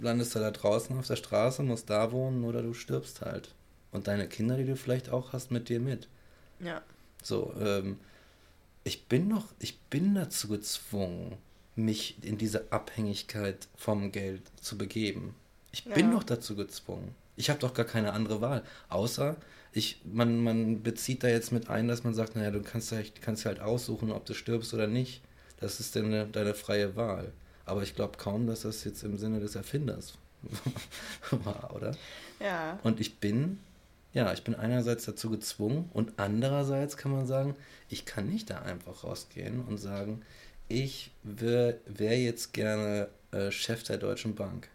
landest du da draußen auf der Straße, musst da wohnen oder du stirbst halt. Und deine Kinder, die du vielleicht auch hast, mit dir mit. Ja. So, ähm, ich bin noch, ich bin dazu gezwungen, mich in diese Abhängigkeit vom Geld zu begeben. Ich bin Ja. noch dazu gezwungen. Ich habe doch gar keine andere Wahl. Außer, ich, man, man bezieht da jetzt mit ein, dass man sagt, naja, du kannst ja kannst ja halt aussuchen, ob du stirbst oder nicht. Das ist deine, deine freie Wahl. Aber ich glaube kaum, dass das jetzt im Sinne des Erfinders war, oder? Ja. Und ich bin, ja, ich bin einerseits dazu gezwungen und andererseits kann man sagen, ich kann nicht da einfach rausgehen und sagen, ich wäre wär jetzt gerne äh, Chef der Deutschen Bank.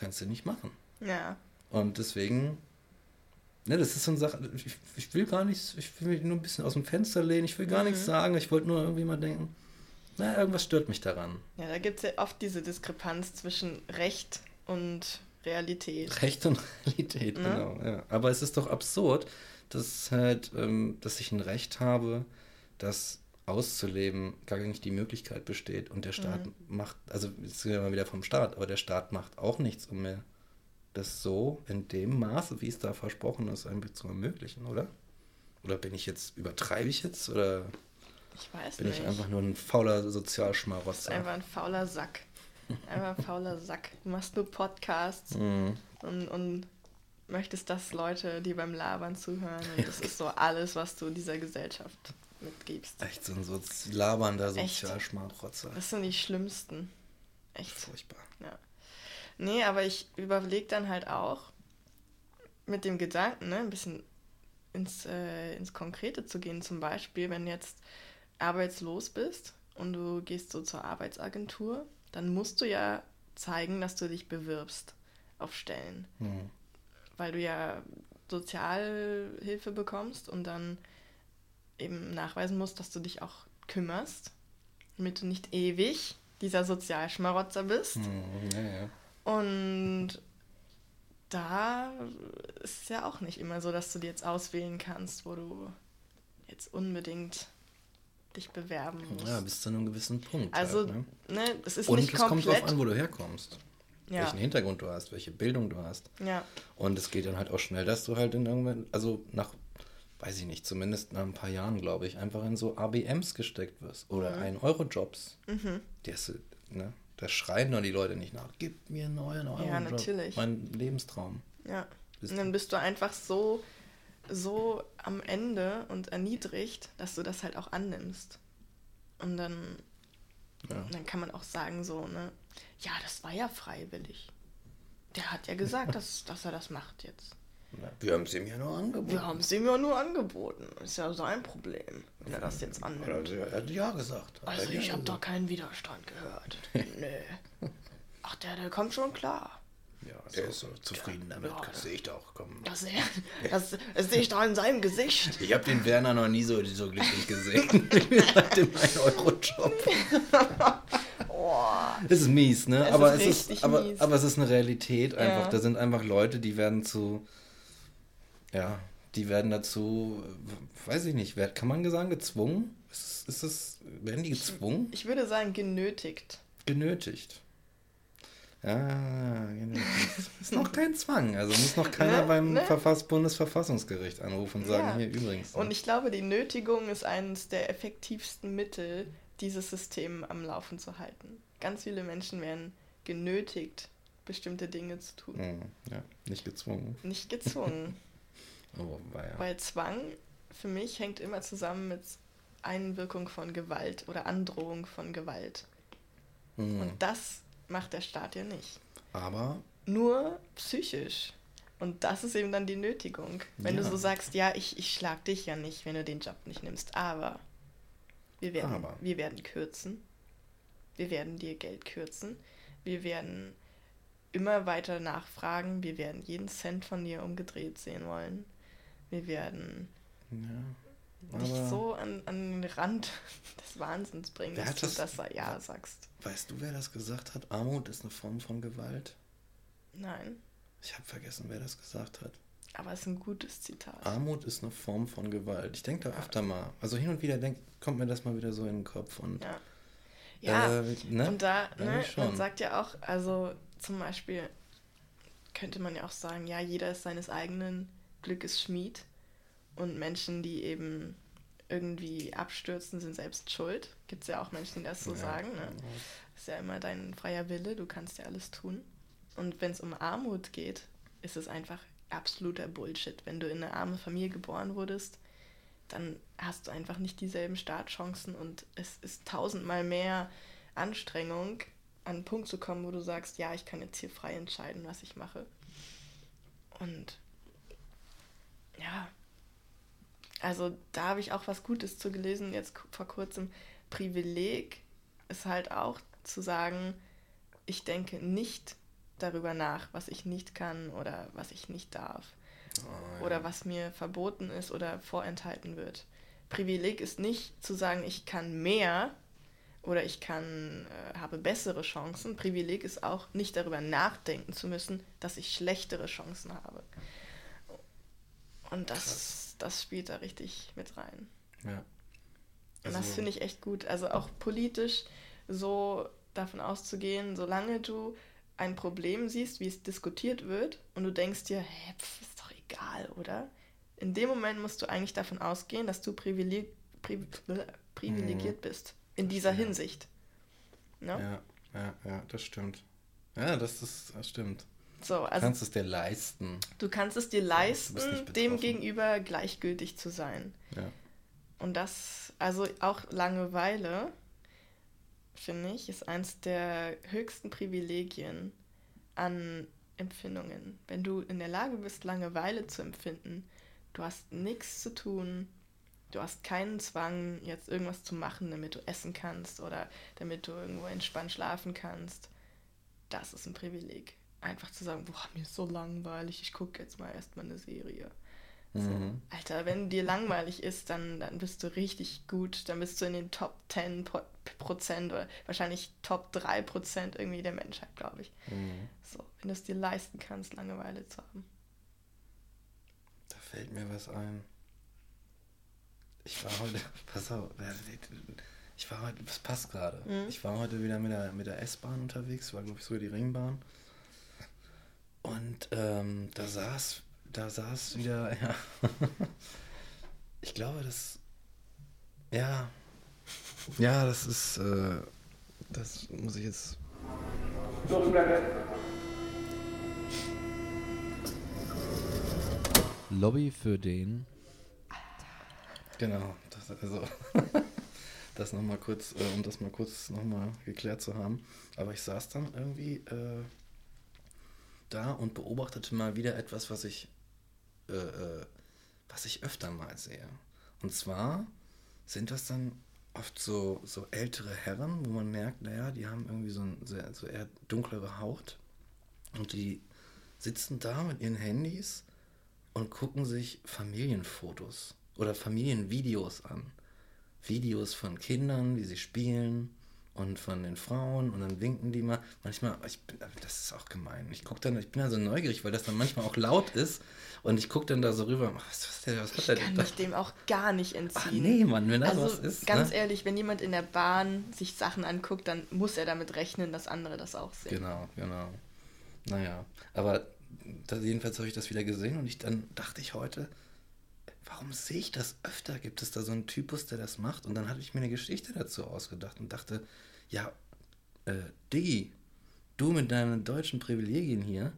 Kannst du nicht machen. Ja. Und deswegen, ne, das ist so eine Sache, ich, ich will gar nichts, ich will mich nur ein bisschen aus dem Fenster lehnen, ich will gar Mhm. nichts sagen, ich wollte nur irgendwie mal denken, na, irgendwas stört mich daran. Ja, da gibt es ja oft diese Diskrepanz zwischen Recht und Realität. Recht und Realität, Ne? genau. Ja. Aber es ist doch absurd, dass halt, ähm, dass ich ein Recht habe, das auszuleben, gar nicht die Möglichkeit besteht. Und der Staat Mhm. macht, also jetzt sind wir mal wieder vom Staat, aber der Staat macht auch nichts, um mir das so in dem Maße, wie es da versprochen ist, einfach zu ermöglichen, oder? Oder bin ich jetzt, übertreibe ich jetzt? Oder Ich weiß bin nicht. ich einfach nur ein fauler Sozialschmarotzer? einfach ein fauler Sack. Einfach ein fauler Sack. Du machst nur Podcasts Mhm. und, und möchtest, dass Leute, die beim Labern zuhören. Und das ist so alles, was du dieser Gesellschaft mitgibst. Echt so ein Sozi labernder? Sozialschmarotzer. Das sind die schlimmsten. Echt. Furchtbar. Ja. Nee, aber ich überlege dann halt auch mit dem Gedanken, ne, ein bisschen ins, äh, ins Konkrete zu gehen. Zum Beispiel, wenn du jetzt arbeitslos bist und du gehst so zur Arbeitsagentur, dann musst du ja zeigen, dass du dich bewirbst auf Stellen, Mhm. weil du ja Sozialhilfe bekommst und dann eben nachweisen musst, dass du dich auch kümmerst, damit du nicht ewig dieser Sozialschmarotzer bist. Mhm, ja, ja. Und da ist es ja auch nicht immer so, dass du dir jetzt auswählen kannst, wo du jetzt unbedingt dich bewerben musst. Ja, bis zu einem gewissen Punkt. also, halt, ne? ne, es ist Und nicht es kommt komplett. drauf an, wo du herkommst. ja, Welchen Hintergrund du hast, welche Bildung du hast. ja, Und es geht dann halt auch schnell, dass du halt in irgendwann, also nach, weiß ich nicht, zumindest nach ein paar Jahren, glaube ich, einfach in so ABMs gesteckt wirst. Oder Mhm. 1-Euro-Jobs. mhm. Hast du, ne? Da schreien doch die Leute nicht nach. Gib mir einen neuen Euro-Job. Ja, natürlich. Mein Lebenstraum. ja. Und dann bist du einfach so, so am Ende und erniedrigt, dass du das halt auch annimmst. Und dann, Ja. dann kann man auch sagen, so, ne, ja, das war ja freiwillig. Der hat ja gesagt, dass, dass er das macht jetzt. Wir haben es ihm ja nur angeboten. Wir haben es ihm ja nur angeboten. Ist ja sein Problem, wenn er das jetzt annimmt. Er hat ja gesagt. Hat Also ja ich habe doch keinen Widerstand gehört. Nee. Ach, der, der kommt schon klar. Ja, der ist so zufrieden damit. Ja. Das sehe ich doch. Komm. Das, das, das sehe ich doch in seinem Gesicht. Ich habe den Werner noch nie so, so glücklich gesehen. Seit dem 1-Euro-Job. Oh, Das ist mies, ne? Es aber, ist es ist, aber, mies. aber es ist eine Realität einfach. Ja. Da sind einfach Leute, die werden zu. Ja, die werden dazu. Weiß ich nicht. Kann man sagen, gezwungen? Ist, es- ist es. Werden die gezwungen? ich würde sagen genötigt. Genötigt. Ja, genötigt. ist noch kein Zwang. Also muss noch keiner Ne? beim Ne? Verfass Bundesverfassungsgericht anrufen und sagen, Ja. hier übrigens. Und ich glaube, die Nötigung ist eines der effektivsten Mittel, dieses System am Laufen zu halten. Ganz viele Menschen werden genötigt, bestimmte Dinge zu tun. Hm, ja, nicht gezwungen. Nicht gezwungen. Oh, ja. Weil Zwang für mich hängt immer zusammen mit Einwirkung von Gewalt oder Androhung von Gewalt. Mhm. Und das macht der Staat ja nicht. Aber. Nur psychisch. Und das ist eben dann die Nötigung. Wenn ja. du so sagst, ja, ich, ich schlag dich ja nicht, wenn du den Job nicht nimmst, aber wir werden, aber. wir werden kürzen. Wir werden dir Geld kürzen. Wir werden immer weiter nachfragen. Wir werden jeden Cent von dir umgedreht sehen wollen. Wir werden ja, dich so an, an den Rand des Wahnsinns bringen, dass du das, Ja sagst. Weißt du, wer das gesagt hat? Armut ist eine Form von Gewalt? Nein. Ich habe vergessen, wer das gesagt hat. Aber es ist ein gutes Zitat. Armut ist eine Form von Gewalt. Ich denke da öfter mal. Also hin und wieder denk, kommt mir das mal wieder so in den Kopf. Und, ja. Ja, äh, ne? und da, ne, man sagt ja auch, also zum Beispiel könnte man ja auch sagen, ja, jeder ist seines eigenen Glückes Schmied. Und Menschen, die eben irgendwie abstürzen, sind selbst schuld. Gibt es ja auch Menschen, die das so ja, sagen. Ne? Ist ja immer dein freier Wille, du kannst ja alles tun. Und wenn es um Armut geht, ist es einfach absoluter Bullshit. Wenn du in eine arme Familie geboren wurdest, dann hast du einfach nicht dieselben Startchancen und es ist tausendmal mehr Anstrengung, an einen Punkt zu kommen, wo du sagst, ja, ich kann jetzt hier frei entscheiden, was ich mache. Und ja, also da habe ich auch was Gutes zu gelesen, jetzt vor kurzem. Privileg ist halt auch zu sagen, ich denke nicht darüber nach, was ich nicht kann oder was ich nicht darf. Oh, ja. Oder was mir verboten ist oder vorenthalten wird. Privileg ist nicht zu sagen, ich kann mehr oder ich kann, äh, habe bessere Chancen. Privileg ist auch nicht darüber nachdenken zu müssen, dass ich schlechtere Chancen habe. Und das, das spielt da richtig mit rein. Ja. Also Und das also finde ich echt gut. Also auch politisch so davon auszugehen, solange du ein Problem siehst, wie es diskutiert wird, und du denkst dir, hä, pf, ist doch egal, oder? In dem Moment musst du eigentlich davon ausgehen, dass du privileg privilegiert mhm. bist. In dieser ja. Hinsicht. No? Ne? Ja, ja, ja, das stimmt. Ja, das, ist, das stimmt. So, also, du kannst es dir leisten. Du kannst es dir leisten, ja, dem gegenüber gleichgültig zu sein. Ja. Und das, also auch Langeweile, finde ich, ist eins der höchsten Privilegien an Empfindungen. Wenn du in der Lage bist, Langeweile zu empfinden, du hast nichts zu tun, du hast keinen Zwang, jetzt irgendwas zu machen, damit du essen kannst oder damit du irgendwo entspannt schlafen kannst. Das ist ein Privileg einfach zu sagen, boah, mir ist so langweilig, ich gucke jetzt mal erstmal eine Serie. So, mhm. Alter, wenn dir langweilig ist, dann, dann bist du richtig gut. Dann bist du in den Top 10 Prozent oder wahrscheinlich Top 3 Prozent irgendwie der Menschheit, glaube ich. Mhm. So, wenn du es dir leisten kannst, Langeweile zu haben. Da fällt mir was ein. Ich war heute, pass auf, ich war heute, das passt gerade. Mhm. Ich war heute wieder mit der, mit der S-Bahn unterwegs, war glaube ich sogar die Ringbahn. Und ähm, da saß, da saß wieder, ja. ich glaube, das, ja, ja, das ist, äh, das muss ich jetzt. Lobby für den. Genau, das, also, das nochmal kurz, äh, um das mal kurz nochmal geklärt zu haben. Aber ich saß dann irgendwie äh, da und beobachtete mal wieder etwas, was ich, äh, äh, was ich öfter mal sehe. Und zwar sind das dann oft so, so ältere Herren, wo man merkt, naja, die haben irgendwie so, ein, sehr, so eher dunklere Haut und die sitzen da mit ihren Handys und gucken sich Familienfotos oder Familienvideos an. Videos von Kindern, wie sie spielen, und von den Frauen und dann winken die mal. Manchmal, ich bin, das ist auch gemein. Ich gucke dann, ich bin da so neugierig, weil das dann manchmal auch laut ist und ich gucke dann da so rüber. Was, was, was hat der denn? Ich kann mich dem auch gar nicht entziehen. Ach nee, Mann, wenn das also, was ist. Ganz ne? ehrlich, wenn jemand in der Bahn sich Sachen anguckt, dann muss er damit rechnen, dass andere das auch sehen. Genau, genau. Naja, aber das, jedenfalls habe ich das wieder gesehen und ich dann dachte ich heute, warum sehe ich das öfter? Gibt es da so einen Typus, der das macht? Und dann habe ich mir eine Geschichte dazu ausgedacht und dachte, ja, äh, Diggi, du mit deinen deutschen Privilegien hier,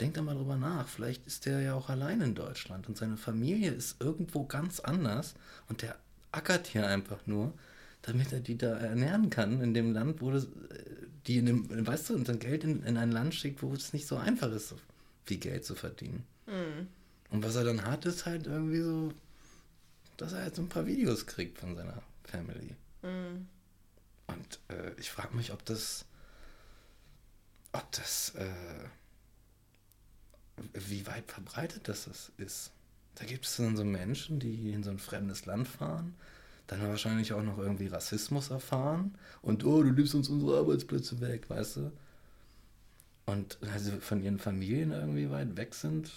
denk da mal drüber nach. Vielleicht ist der ja auch allein in Deutschland und seine Familie ist irgendwo ganz anders und der ackert hier einfach nur, damit er die da ernähren kann in dem Land, wo das, äh, die in dem, weißt du, und dann Geld in, in ein Land schickt, wo es nicht so einfach ist, viel Geld zu verdienen. Mhm. Und was er dann hat, ist halt irgendwie so, dass er jetzt ein paar Videos kriegt von seiner Family. Mhm. Und äh, ich frage mich, ob das, ob das, äh, wie weit verbreitet das ist. Da gibt es dann so Menschen, die in so ein fremdes Land fahren, dann wahrscheinlich auch noch irgendwie Rassismus erfahren und, oh, du nimmst uns unsere Arbeitsplätze weg, weißt du? Und also von ihren Familien irgendwie weit weg sind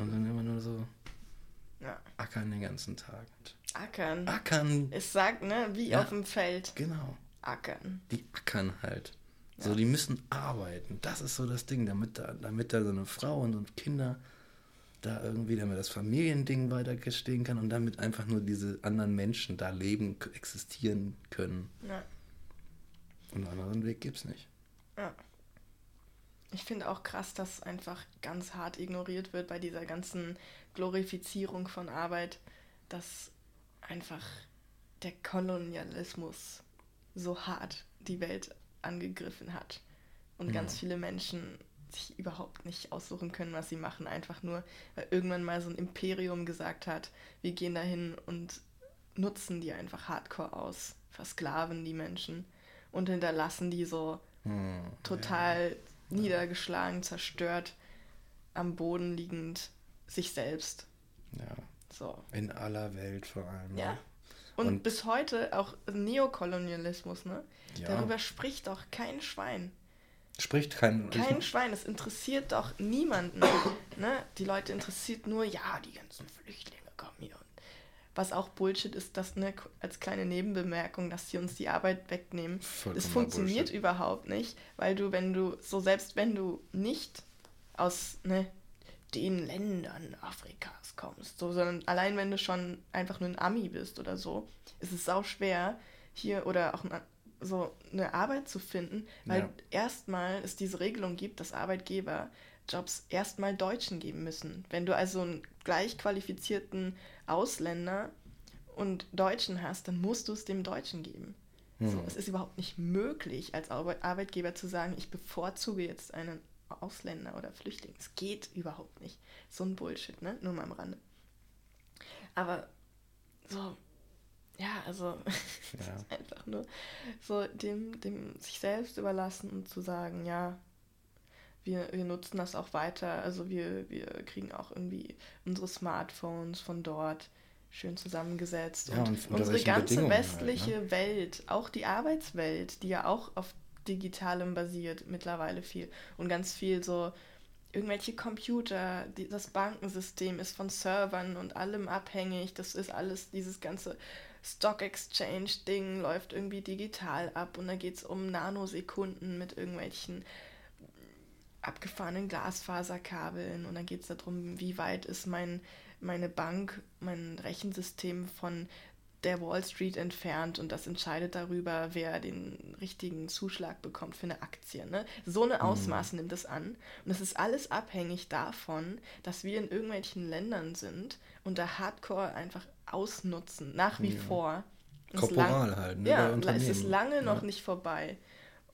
und dann immer nur so ja. ackern den ganzen Tag. Ackern. Ackern. Es sagt, ne, wie ja. auf dem Feld. Genau. Ackern. Die ackern halt. Ja. So, die müssen arbeiten. Das ist so das Ding, damit da, damit da so eine Frau und Kinder da irgendwie, damit das Familiending weitergestehen kann und damit einfach nur diese anderen Menschen da leben, existieren können. Ja. Und einen anderen Weg gibt's nicht. Ja. Ich finde auch krass, dass einfach ganz hart ignoriert wird bei dieser ganzen Glorifizierung von Arbeit, dass einfach der Kolonialismus so hart die Welt angegriffen hat und ja. ganz viele Menschen sich überhaupt nicht aussuchen können, was sie machen, einfach nur, weil irgendwann mal so ein Imperium gesagt hat, wir gehen dahin und nutzen die einfach hardcore aus, versklaven die Menschen und hinterlassen die so hm, total ja. Niedergeschlagen, zerstört, am Boden liegend, sich selbst. Ja. So. In aller Welt vor allem. Ja. Und, und bis heute auch Neokolonialismus, ne? Ja. Darüber spricht doch kein Schwein. Spricht kein Kein Schwein, es interessiert doch niemanden. ne? Die Leute interessiert nur, ja, die ganzen Flüchtlinge. Was auch Bullshit ist, das ne, als kleine Nebenbemerkung, dass sie uns die Arbeit wegnehmen. Vollkommen das funktioniert Bullshit. überhaupt nicht, weil du, wenn du, so selbst wenn du nicht aus ne, den Ländern Afrikas kommst, so, sondern allein wenn du schon einfach nur ein Ami bist oder so, ist es sau schwer, hier oder auch so eine Arbeit zu finden, weil ja. erstmal es diese Regelung gibt, dass Arbeitgeber Jobs erstmal Deutschen geben müssen. Wenn du also einen gleich qualifizierten Ausländer und Deutschen hast, dann musst du es dem Deutschen geben. Hm. So, es ist überhaupt nicht möglich, als Arbeitgeber zu sagen, ich bevorzuge jetzt einen Ausländer oder Flüchtling. Es geht überhaupt nicht. So ein Bullshit, ne? Nur mal am Rande. Aber so, ja, also ja. einfach nur so dem, dem sich selbst überlassen und zu sagen, ja, wir, wir nutzen das auch weiter. Also wir, wir kriegen auch irgendwie unsere Smartphones von dort schön zusammengesetzt. Ja, und, und unsere ganze westliche halt, ne? Welt, auch die Arbeitswelt, die ja auch auf Digitalem basiert mittlerweile viel. Und ganz viel so irgendwelche Computer, die, das Bankensystem ist von Servern und allem abhängig. Das ist alles, dieses ganze Stock Exchange Ding läuft irgendwie digital ab und da geht es um Nanosekunden mit irgendwelchen abgefahrenen Glasfaserkabeln und dann geht es darum, wie weit ist mein, meine Bank, mein Rechensystem von der Wall Street entfernt und das entscheidet darüber, wer den richtigen Zuschlag bekommt für eine Aktie. Ne? So eine mhm. Ausmaße mhm. nimmt es an. Und es ist alles abhängig davon, dass wir in irgendwelchen Ländern sind und da Hardcore einfach ausnutzen, nach wie ja. vor. Korporal halt. Ne, ja, es ist lange ja. noch nicht vorbei.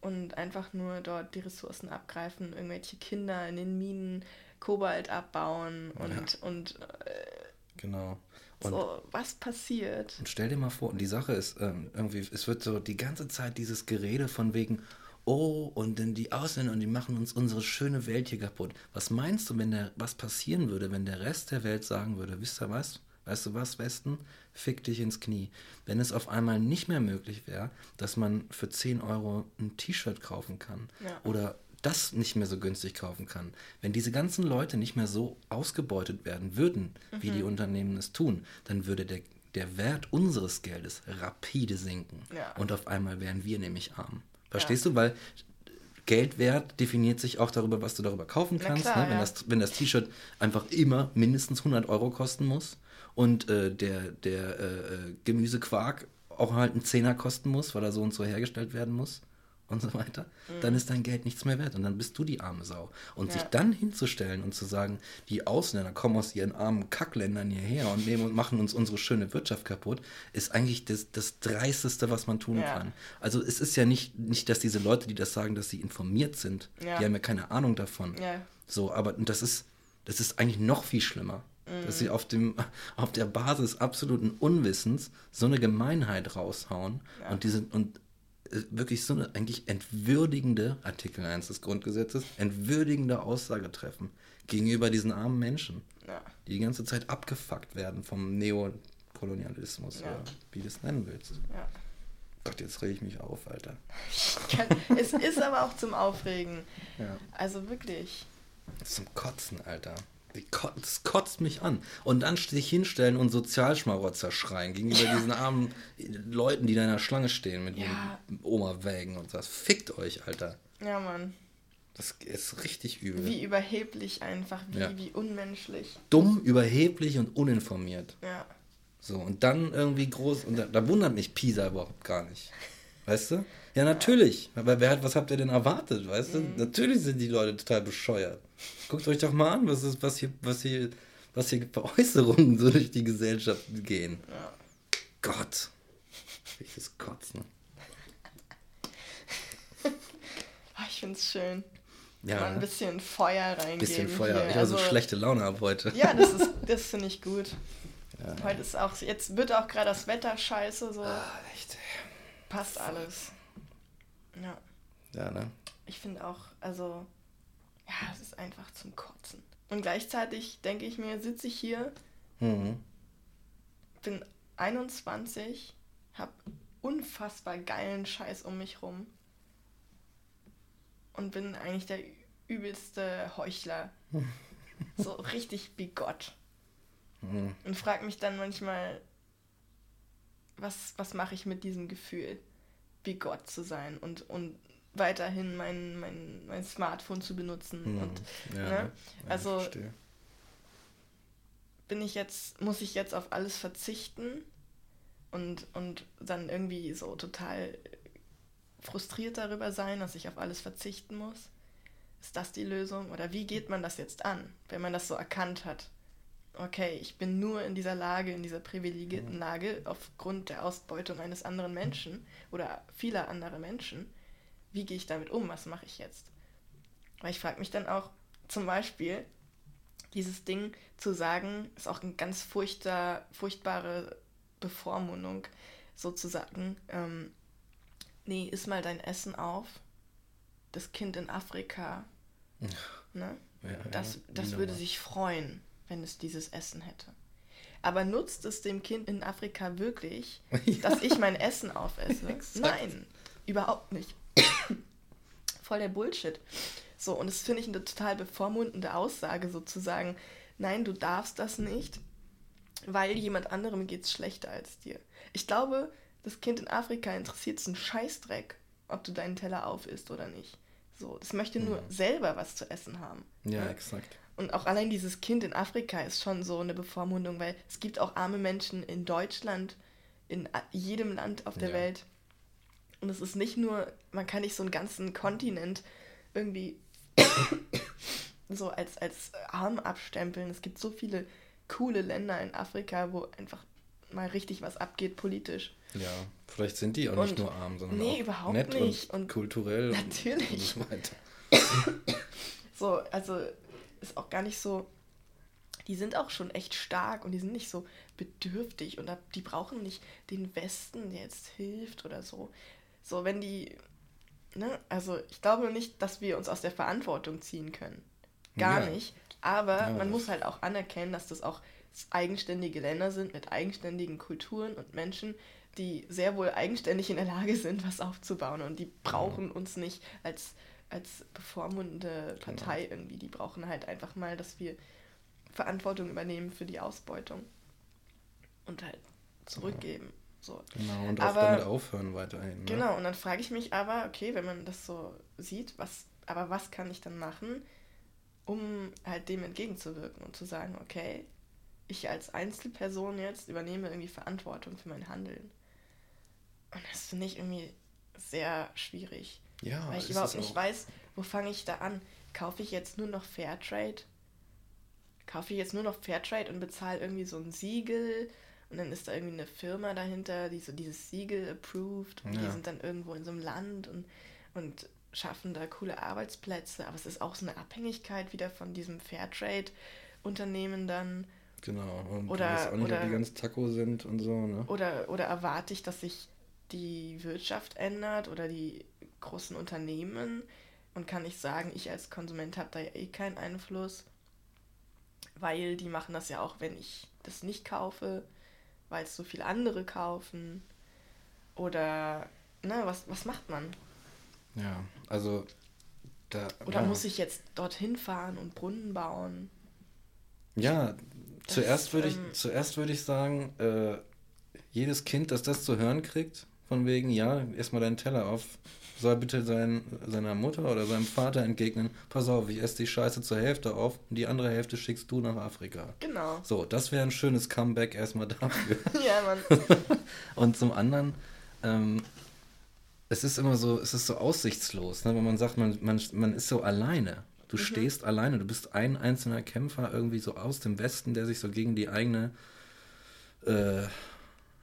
Und einfach nur dort die Ressourcen abgreifen, irgendwelche Kinder in den Minen Kobalt abbauen und, ja. und äh, genau. Und so, was passiert? Und stell dir mal vor, die Sache ist ähm, irgendwie, es wird so die ganze Zeit dieses Gerede von wegen, oh, und dann die Ausländer und die machen uns unsere schöne Welt hier kaputt. Was meinst du, wenn der, was passieren würde, wenn der Rest der Welt sagen würde, wisst ihr was? Weißt du was, Westen? Fick dich ins Knie. Wenn es auf einmal nicht mehr möglich wäre, dass man für 10 Euro ein T-Shirt kaufen kann ja. oder das nicht mehr so günstig kaufen kann, wenn diese ganzen Leute nicht mehr so ausgebeutet werden würden, mhm. wie die mhm. Unternehmen es tun, dann würde der, der Wert unseres Geldes rapide sinken. Ja. Und auf einmal wären wir nämlich arm. Verstehst ja. du? Weil Geldwert definiert sich auch darüber, was du darüber kaufen kannst. Klar, ne? wenn, das, wenn das T-Shirt einfach immer mindestens 100 Euro kosten muss, und äh, der, der äh, Gemüsequark auch halt einen Zehner kosten muss, weil er so und so hergestellt werden muss. und so weiter, mhm. dann ist dein Geld nichts mehr wert und dann bist du die arme Sau. Und Ja. sich dann hinzustellen und zu sagen, die Ausländer kommen aus ihren armen Kackländern hierher und nehmen und machen uns unsere schöne Wirtschaft kaputt, ist eigentlich das, das Dreisteste, was man tun Ja. kann. Also es ist ja nicht, nicht, dass diese Leute, die das sagen, dass sie informiert sind, Ja. die haben ja keine Ahnung davon. Ja. So, aber das ist, das ist eigentlich noch viel schlimmer. Dass sie auf, dem, auf der Basis absoluten Unwissens so eine Gemeinheit raushauen Ja. und diese und äh, wirklich so eine eigentlich entwürdigende, Artikel 1 des Grundgesetzes, entwürdigende Aussage treffen gegenüber diesen armen Menschen, Ja. die die ganze Zeit abgefuckt werden vom Neokolonialismus Ja. oder wie du es nennen willst. ja. Gott, jetzt rege ich mich auf, Alter. es ist aber auch zum Aufregen. Ja. Also wirklich. Zum Kotzen, Alter. Das kotzt mich an. Und dann sich hinstellen und Sozialschmarotzer schreien gegenüber diesen armen Leuten, die da in der Schlange stehen mit Ja. Oma-Wägen und das. Fickt euch, Alter. Ja, Mann. Das ist richtig übel. Wie überheblich einfach, wie, Ja. wie unmenschlich. Dumm, überheblich und uninformiert. Ja. So, und dann irgendwie groß. Und da, da wundert mich Pisa überhaupt gar nicht. Weißt du? Ja, natürlich. Aber wer hat, was habt ihr denn erwartet, weißt du? Mhm. Natürlich sind die Leute total bescheuert. Guckt euch doch mal an, was, ist, was, hier, was, hier, was hier für Äußerungen so durch die Gesellschaft gehen. Ja. Gott. Welches Kotzen. Ah, Ich find's schön. Ja, Mal ein bisschen Feuer reingeben. bisschen Feuer. Hier. Ich habe so Also, schlechte Laune ab heute. Ja, das ist, das finde ich gut. Ja. Heute ist auch, jetzt wird auch gerade das Wetter scheiße, so Ah, echt. passt alles. Ja, Ja, ne? ich finde auch, also, ja, es ist einfach zum Kotzen. Und gleichzeitig denke ich mir, sitze ich hier, Mhm. bin 21, hab unfassbar geilen Scheiß um mich rum und bin eigentlich der übelste Heuchler. so richtig bigott. Mhm. Und frag mich dann manchmal, was, was mache ich mit diesem Gefühl, bigott zu sein und, und weiterhin mein, mein, mein Smartphone zu benutzen. Mhm. Und Ja, ne? ja, Also- verstehe. bin ich jetzt, muss ich jetzt auf alles verzichten und, und dann irgendwie so total frustriert darüber sein, dass ich auf alles verzichten muss? Ist das die Lösung? Oder wie geht man das jetzt an, wenn man das so erkannt hat? Okay, ich bin nur in dieser Lage, in dieser privilegierten Lage aufgrund der Ausbeutung eines anderen Menschen oder vieler anderer Menschen. Wie gehe ich damit um? Was mache ich jetzt? Weil ich frage mich dann auch zum Beispiel, dieses Ding zu sagen, ist auch eine ganz furchter, furchtbare Bevormundung, sozusagen. Ähm, nee, iss mal dein Essen auf. Das Kind in Afrika. Ne? Ja, Das, das würde sich freuen, wenn es dieses Essen hätte. Aber nutzt es dem Kind in Afrika wirklich, Ja. dass ich mein Essen aufesse? Nein, überhaupt nicht. Voll der Bullshit. So, und das finde ich eine total bevormundende Aussage, sozusagen. Nein, du darfst das nicht, weil jemand anderem geht es schlechter als dir. Ich glaube, das Kind in Afrika interessiert es einen Scheißdreck, ob du deinen Teller aufisst oder nicht. So, das möchte nur selber was zu essen haben. Ja, ne? exakt. Und auch allein dieses Kind in Afrika ist schon so eine Bevormundung, weil es gibt auch arme Menschen in Deutschland, in jedem Land auf der Ja. Welt. Und es ist nicht nur, man kann nicht so einen ganzen Kontinent irgendwie so als, als arm abstempeln. Es gibt so viele coole Länder in Afrika, wo einfach mal richtig was abgeht politisch. Ja, vielleicht sind die auch nicht Und- nur arm, sondern nee, auch überhaupt nett nicht. und, Und- kulturell Natürlich. und so. So, also ist auch gar nicht so. Die sind auch schon echt stark und die sind nicht so bedürftig und die brauchen nicht den Westen, der jetzt hilft oder so. So, wenn die. Ne, also ich glaube nicht, dass wir uns aus der Verantwortung ziehen können. Gar Ja. nicht. Aber Ja, man muss halt auch anerkennen, dass das auch eigenständige Länder sind mit eigenständigen Kulturen und Menschen, die sehr wohl eigenständig in der Lage sind, was aufzubauen. Und die brauchen uns nicht als, als bevormundende Partei irgendwie. Die brauchen halt einfach mal, dass wir Verantwortung übernehmen für die Ausbeutung und halt zurückgeben. So. Genau, und auch Aber- damit aufhören weiterhin. Ne? Genau, und dann frage ich mich aber, okay, wenn man das so sieht, was, aber was kann ich dann machen, um halt dem entgegenzuwirken und zu sagen, okay, ich als Einzelperson jetzt übernehme irgendwie Verantwortung für mein Handeln. Und das finde ich irgendwie sehr schwierig. Ja, Weil ich überhaupt nicht weiß, wo fange ich da an? Kaufe ich jetzt nur noch Fairtrade? Kaufe ich jetzt nur noch Fairtrade und bezahle irgendwie so ein Siegel und dann ist da irgendwie eine Firma dahinter, die so dieses Siegel approved und ja. die sind dann irgendwo in so einem Land und, und schaffen da coole Arbeitsplätze, aber es ist auch so eine Abhängigkeit wieder von diesem Fairtrade-Unternehmen dann. Genau, und oder, weiß auch nicht, oder, ob die ganz Taco sind und so, ne? Oder, oder erwarte ich, dass sich die Wirtschaft ändert oder die großen Unternehmen und kann ich sagen, ich als Konsument habe da ja eh keinen Einfluss, weil die machen das ja auch, wenn ich das nicht kaufe, weil es so viele andere kaufen oder ne, was, was macht man? Ja, also da. Oder ja. muss ich jetzt dorthin fahren und Brunnen bauen? Ja, das, zuerst würde ich, ähm, zuerst würde ich sagen, äh, jedes Kind, das das zu hören kriegt, von wegen, ja, erstmal deinen Teller auf, soll bitte sein, seiner Mutter oder seinem Vater entgegnen, pass auf, ich esse die Scheiße zur Hälfte auf und die andere Hälfte schickst du nach Afrika. Genau. So, das wäre ein schönes Comeback erstmal dafür. ja, Mann. und zum anderen, ähm, es ist immer so, es ist so aussichtslos, ne? wenn man sagt, man, man, man ist so alleine. Du mhm. stehst alleine, du bist ein einzelner Kämpfer irgendwie so aus dem Westen, der sich so gegen die eigene äh,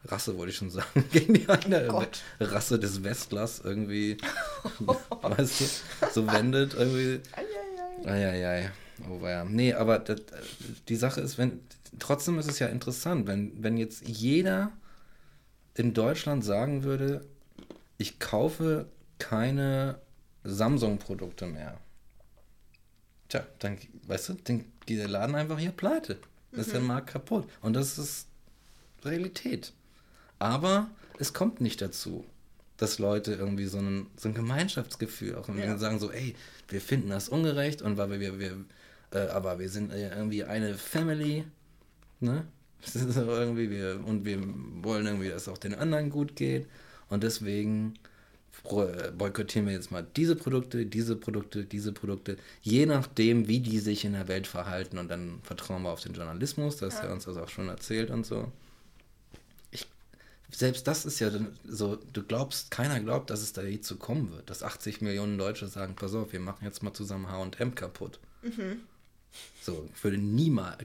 Rasse, wollte ich schon sagen, gegen die eigene oh Rasse des Westlers irgendwie, weißt du, so wendet irgendwie. Eieiei. Oh, ja. Nee, aber das, die Sache ist, wenn, trotzdem ist es ja interessant, wenn, wenn jetzt jeder in Deutschland sagen würde, ich kaufe keine Samsung-Produkte mehr. Tja, dann, weißt du, dann geht der Laden einfach hier pleite. Dann ist der mhm. Markt kaputt. Und das ist Realität. Aber es kommt nicht dazu, dass Leute irgendwie so ein, so ein Gemeinschaftsgefühl auch ja. sagen so, ey, wir finden das ungerecht und weil wir, wir, äh, aber wir sind irgendwie eine Family, ne? irgendwie wir, und wir wollen irgendwie, dass es auch den anderen gut geht und deswegen boykottieren wir jetzt mal diese Produkte, diese Produkte, diese Produkte, je nachdem, wie die sich in der Welt verhalten und dann vertrauen wir auf den Journalismus, dass ja. er uns das auch schon erzählt und so. Selbst das ist ja so, du glaubst, keiner glaubt, dass es da je zu kommen wird, dass 80 Millionen Deutsche sagen, pass auf, wir machen jetzt mal zusammen H&M kaputt. Mhm. So, ich würde niemals,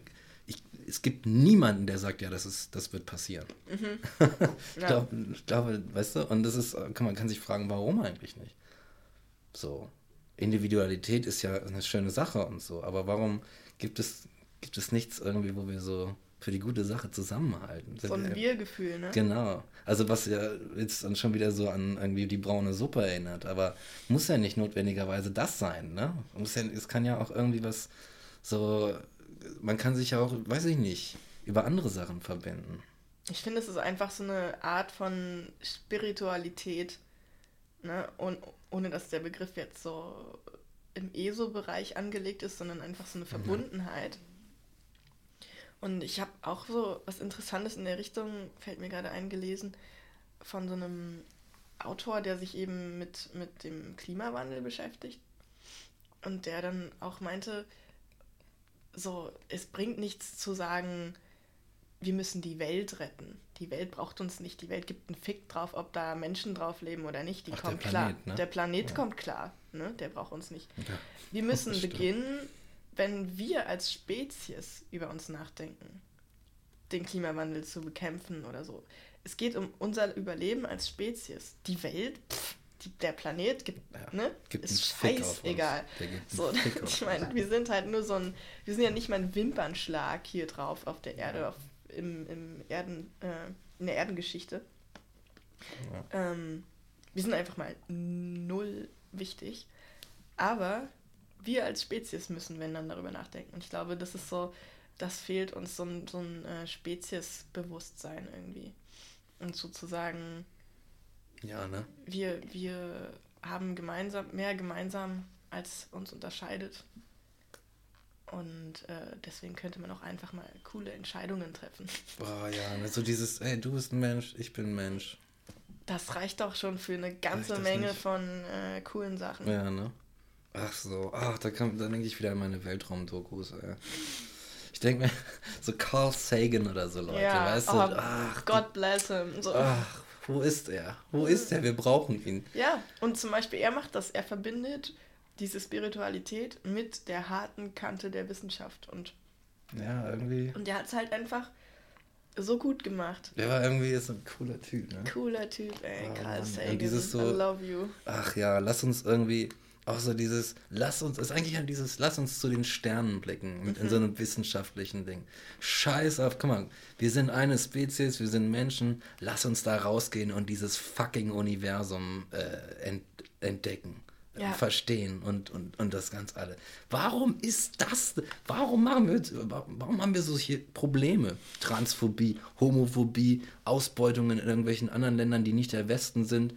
es gibt niemanden, der sagt, ja, das ist, das wird passieren. Mhm. ich, ja. glaub, weißt du, und das ist, kann, man kann sich fragen, warum eigentlich nicht? So, Individualität ist ja eine schöne Sache und so, aber warum gibt es, gibt es nichts irgendwie, wo wir so für die gute Sache zusammenhalten? So ein Wir-Gefühl, ne? Genau. Also was ja jetzt dann schon wieder so an irgendwie die braune Suppe erinnert, aber muss ja nicht notwendigerweise das sein, ne? Muss ja, es kann ja auch irgendwie was so man kann sich ja auch, weiß ich nicht, über andere Sachen verbinden. Ich finde, es ist einfach so eine Art von Spiritualität, ne? Und ohne dass der Begriff jetzt so im ESO-Bereich angelegt ist, sondern einfach so eine mhm. Verbundenheit. Mhm. Und ich habe auch so was Interessantes in der Richtung, fällt mir gerade eingelesen, von so einem Autor, der sich eben mit, mit dem Klimawandel beschäftigt. Und der dann auch meinte, so, es bringt nichts zu sagen, wir müssen die Welt retten. Die Welt braucht uns nicht. Die Welt gibt einen Fick drauf, ob da Menschen drauf leben oder nicht. Die Ach, kommt der Planet, klar. Ne? Der Planet ja. kommt klar. Ne? Der braucht uns nicht. Ja. Wir müssen beginnen, wenn wir als Spezies über uns nachdenken, den Klimawandel zu bekämpfen oder so. Es geht um unser Überleben als Spezies. Die Welt, pff, die, der Planet gibt, ja, ne? Gibt ist scheißegal. So, ich meine, wir sind halt nur so ein, wir sind ja nicht mal ein Wimpernschlag hier drauf auf der Erde, auf, im, im Erden, äh, in der Erdengeschichte. Ja. Ähm, wir sind einfach mal null wichtig. Aber wir als Spezies müssen, wenn dann, darüber nachdenken. Und ich glaube, das ist so, das fehlt uns so ein, so ein äh, Speziesbewusstsein irgendwie. Und sozusagen ja, ne? Wir, wir haben gemeinsam, mehr gemeinsam, als uns unterscheidet. Und äh, deswegen könnte man auch einfach mal coole Entscheidungen treffen. Boah, ja, ne, so dieses, ey, du bist ein Mensch, ich bin ein Mensch. Das reicht doch schon für eine ganze Menge nicht? von äh, coolen Sachen. Ja, ne? Ach so, ach, da, da denke ich wieder an meine Weltraumdokus, ey. Ich denke mir, so Carl Sagan oder so Leute, ja, weißt oh, du? Ach, God bless him. So. Ach, Wo ist er? Wo ist er? Wir brauchen ihn. Ja, und zum Beispiel er macht das. Er verbindet diese Spiritualität mit der harten Kante der Wissenschaft. Und, Ja, irgendwie. und der hat es halt einfach so gut gemacht. Der war irgendwie so ein cooler Typ, ne? Cooler Typ, ey. Oh, Carl. Sagan. Dieses so- I love you. Ach ja, lass uns irgendwie auch so dieses, lass uns, ist eigentlich halt dieses, lass uns zu den Sternen blicken, mit, in so einem wissenschaftlichen Ding. Scheiß auf, guck mal, wir sind eine Spezies, wir sind Menschen, lass uns da rausgehen und dieses fucking Universum äh, ent, entdecken. äh, Ja. Verstehen und, und, und das ganz alle. Warum ist das? Warum machen wir, warum haben wir solche Probleme? Transphobie, Homophobie, Ausbeutung in irgendwelchen anderen Ländern, die nicht der Westen sind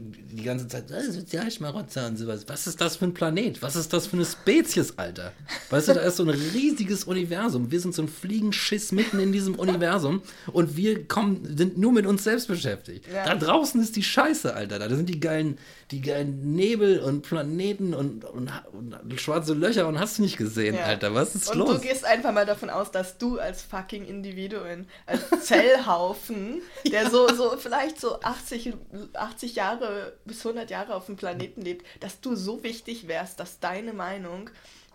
die ganze Zeit, äh, Sozialschmarotzer und sowas. Was ist das für ein Planet? Was ist das für eine Spezies, Alter? Weißt du, da ist so ein riesiges Universum. Wir sind so ein Fliegenschiss mitten in diesem Universum und wir kommen, sind nur mit uns selbst beschäftigt. Ja. Da draußen ist die Scheiße, Alter. Da sind die geilen, die geilen Nebel und Planeten und, und, und schwarze Löcher und hast du nicht gesehen, Ja. Alter. Was ist und los? du gehst einfach mal davon aus, dass du als fucking Individuum, als Zellhaufen, der so, so vielleicht so 80, 80 Jahre bis 100 Jahre auf dem Planeten lebt, dass du so wichtig wärst, dass deine Meinung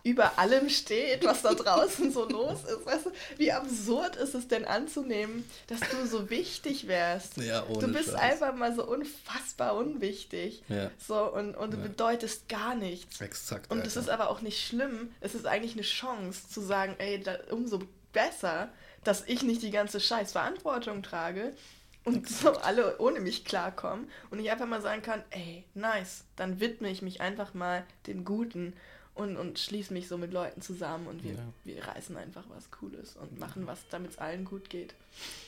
über allem steht, was da draußen so los ist. Weißt du, wie absurd ist es denn anzunehmen, dass du so wichtig wärst? Ja, ohne du bist Scheiß. einfach mal so unfassbar unwichtig. Ja. So, und, und du Ja. bedeutest gar nichts. Exakt. Und es ist aber auch nicht schlimm. Es ist eigentlich eine Chance zu sagen, ey, da, umso besser, dass ich nicht die ganze scheiß Verantwortung trage und so alle ohne mich klarkommen und ich einfach mal sagen kann, ey, nice, dann widme ich mich einfach mal dem Guten und, und schließe mich so mit Leuten zusammen und wir, Ja. wir reißen einfach was Cooles und machen was, damit es allen gut geht.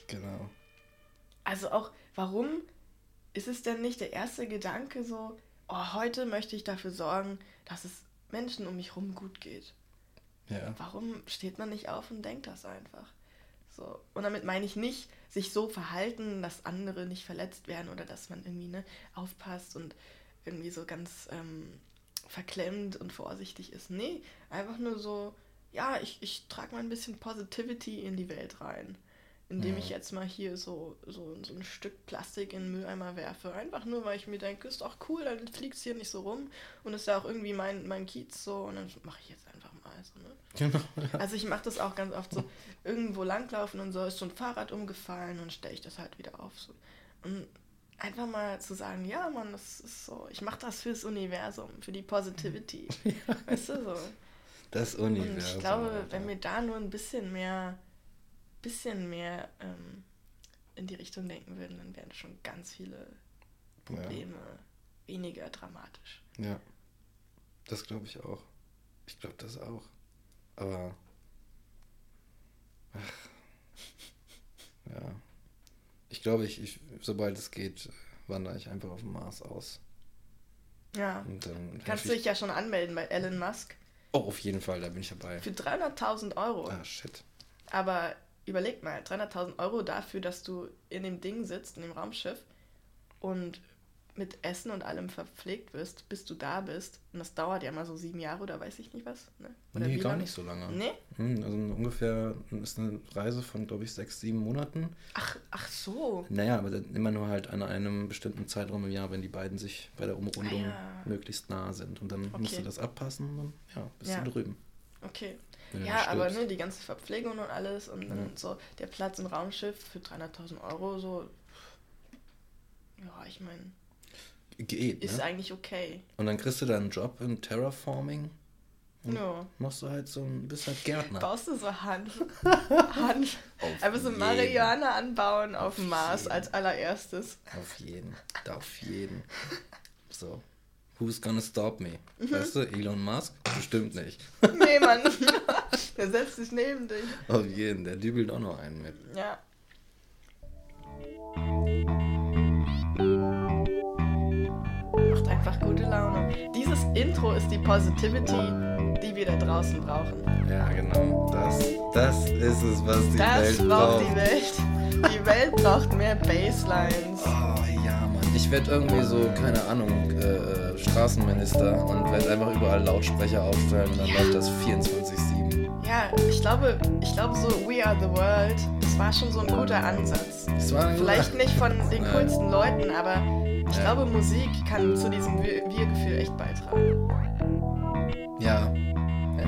Genau. Also auch, warum ist es denn nicht der erste Gedanke so, oh, heute möchte ich dafür sorgen, dass es Menschen um mich rum gut geht? Ja. Warum steht man nicht auf und denkt das einfach? So. Und damit meine ich nicht, sich so verhalten, dass andere nicht verletzt werden oder dass man irgendwie ne, aufpasst und irgendwie so ganz ähm, verklemmt und vorsichtig ist. Nee, einfach nur so, ja, ich, ich trage mal ein bisschen Positivity in die Welt rein. Indem Ja. ich jetzt mal hier so, so, so ein Stück Plastik in den Mülleimer werfe. Einfach nur, weil ich mir denke, ist doch cool, dann fliegt es hier nicht so rum. Und ist ja auch irgendwie mein, mein Kiez so. Und dann mache ich jetzt einfach mal so, ne? Genau. Also ich mache das auch ganz oft so, irgendwo langlaufen und so ist so ein Fahrrad umgefallen und stelle ich das halt wieder auf. So. Und einfach mal zu sagen, ja Mann, das ist so, ich mache das fürs Universum, für die Positivity. Weißt du so? Das Und Universum. ich glaube, Alter. wenn wir da nur ein bisschen mehr, bisschen mehr ähm, in die Richtung denken würden, dann wären schon ganz viele Probleme weniger dramatisch. Ja, das glaube ich auch. Ich glaube das auch. Aber. Ach. Ja. Ich glaube, ich, ich, sobald es geht, wandere ich einfach auf dem Mars aus. Ja. Und dann Kannst du dich ja schon anmelden bei Elon Musk Oh, auf jeden Fall, da bin ich dabei. für 300.000 Euro. Ah, shit. Aber überleg mal, 300.000 Euro dafür, dass du in dem Ding sitzt, in dem Raumschiff und mit Essen und allem verpflegt wirst, bis du da bist. Und das dauert ja mal so sieben Jahre oder weiß ich nicht was. Ne? Oder Nee, gar lange? nicht so lange. Nee? Hm, Also ungefähr ist eine Reise von, glaube ich, sechs, sieben Monaten. Ach, ach so. Naja, aber dann immer nur halt an einem bestimmten Zeitraum im Jahr, wenn die beiden sich bei der Umrundung Ah, ja. möglichst nah sind. Und dann musst Okay. du das abpassen und dann ja, bist Ja. du drüben. Okay. Ja, aber ne, die ganze Verpflegung und alles und dann Ja. so der Platz im Raumschiff für 300.000 Euro, so. Ja, ich meine, Geht, ist ne? eigentlich okay. Und dann kriegst du da einen Job in Terraforming. Und Ja. machst du halt so ein bisschen Gärtner. Baust du so. Hanf. Auf Einfach so. Marihuana anbauen auf, Auf dem Mars jeden. als allererstes. Auf jeden. Auf jeden. So. Who's gonna stop me? Mhm. Weißt du, Elon Musk? Bestimmt nicht. Nee, Mann. Der setzt sich neben dich. Auf jeden. Der dübelt auch noch einen mit. Ja. einfach gute Laune. Dieses Intro ist die Positivity, die wir da draußen brauchen. Ja, genau. Das, das ist es, was die das Welt braucht. Das braucht die Welt. Die Welt braucht mehr Baselines. Oh ja, Mann. Ich werde irgendwie so, keine Ahnung, äh, äh Straßenminister und werde einfach überall Lautsprecher aufstellen und dann ja. läuft das 24-7. Ja, ich glaube, ich glaube so We Are the World, das war schon so ein guter Ansatz. Das war ein guter Vielleicht nicht von den coolsten Leuten, aber ich glaube, Musik kann zu diesem Wir-Gefühl echt beitragen. Ja. Ja,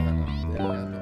ja, ja.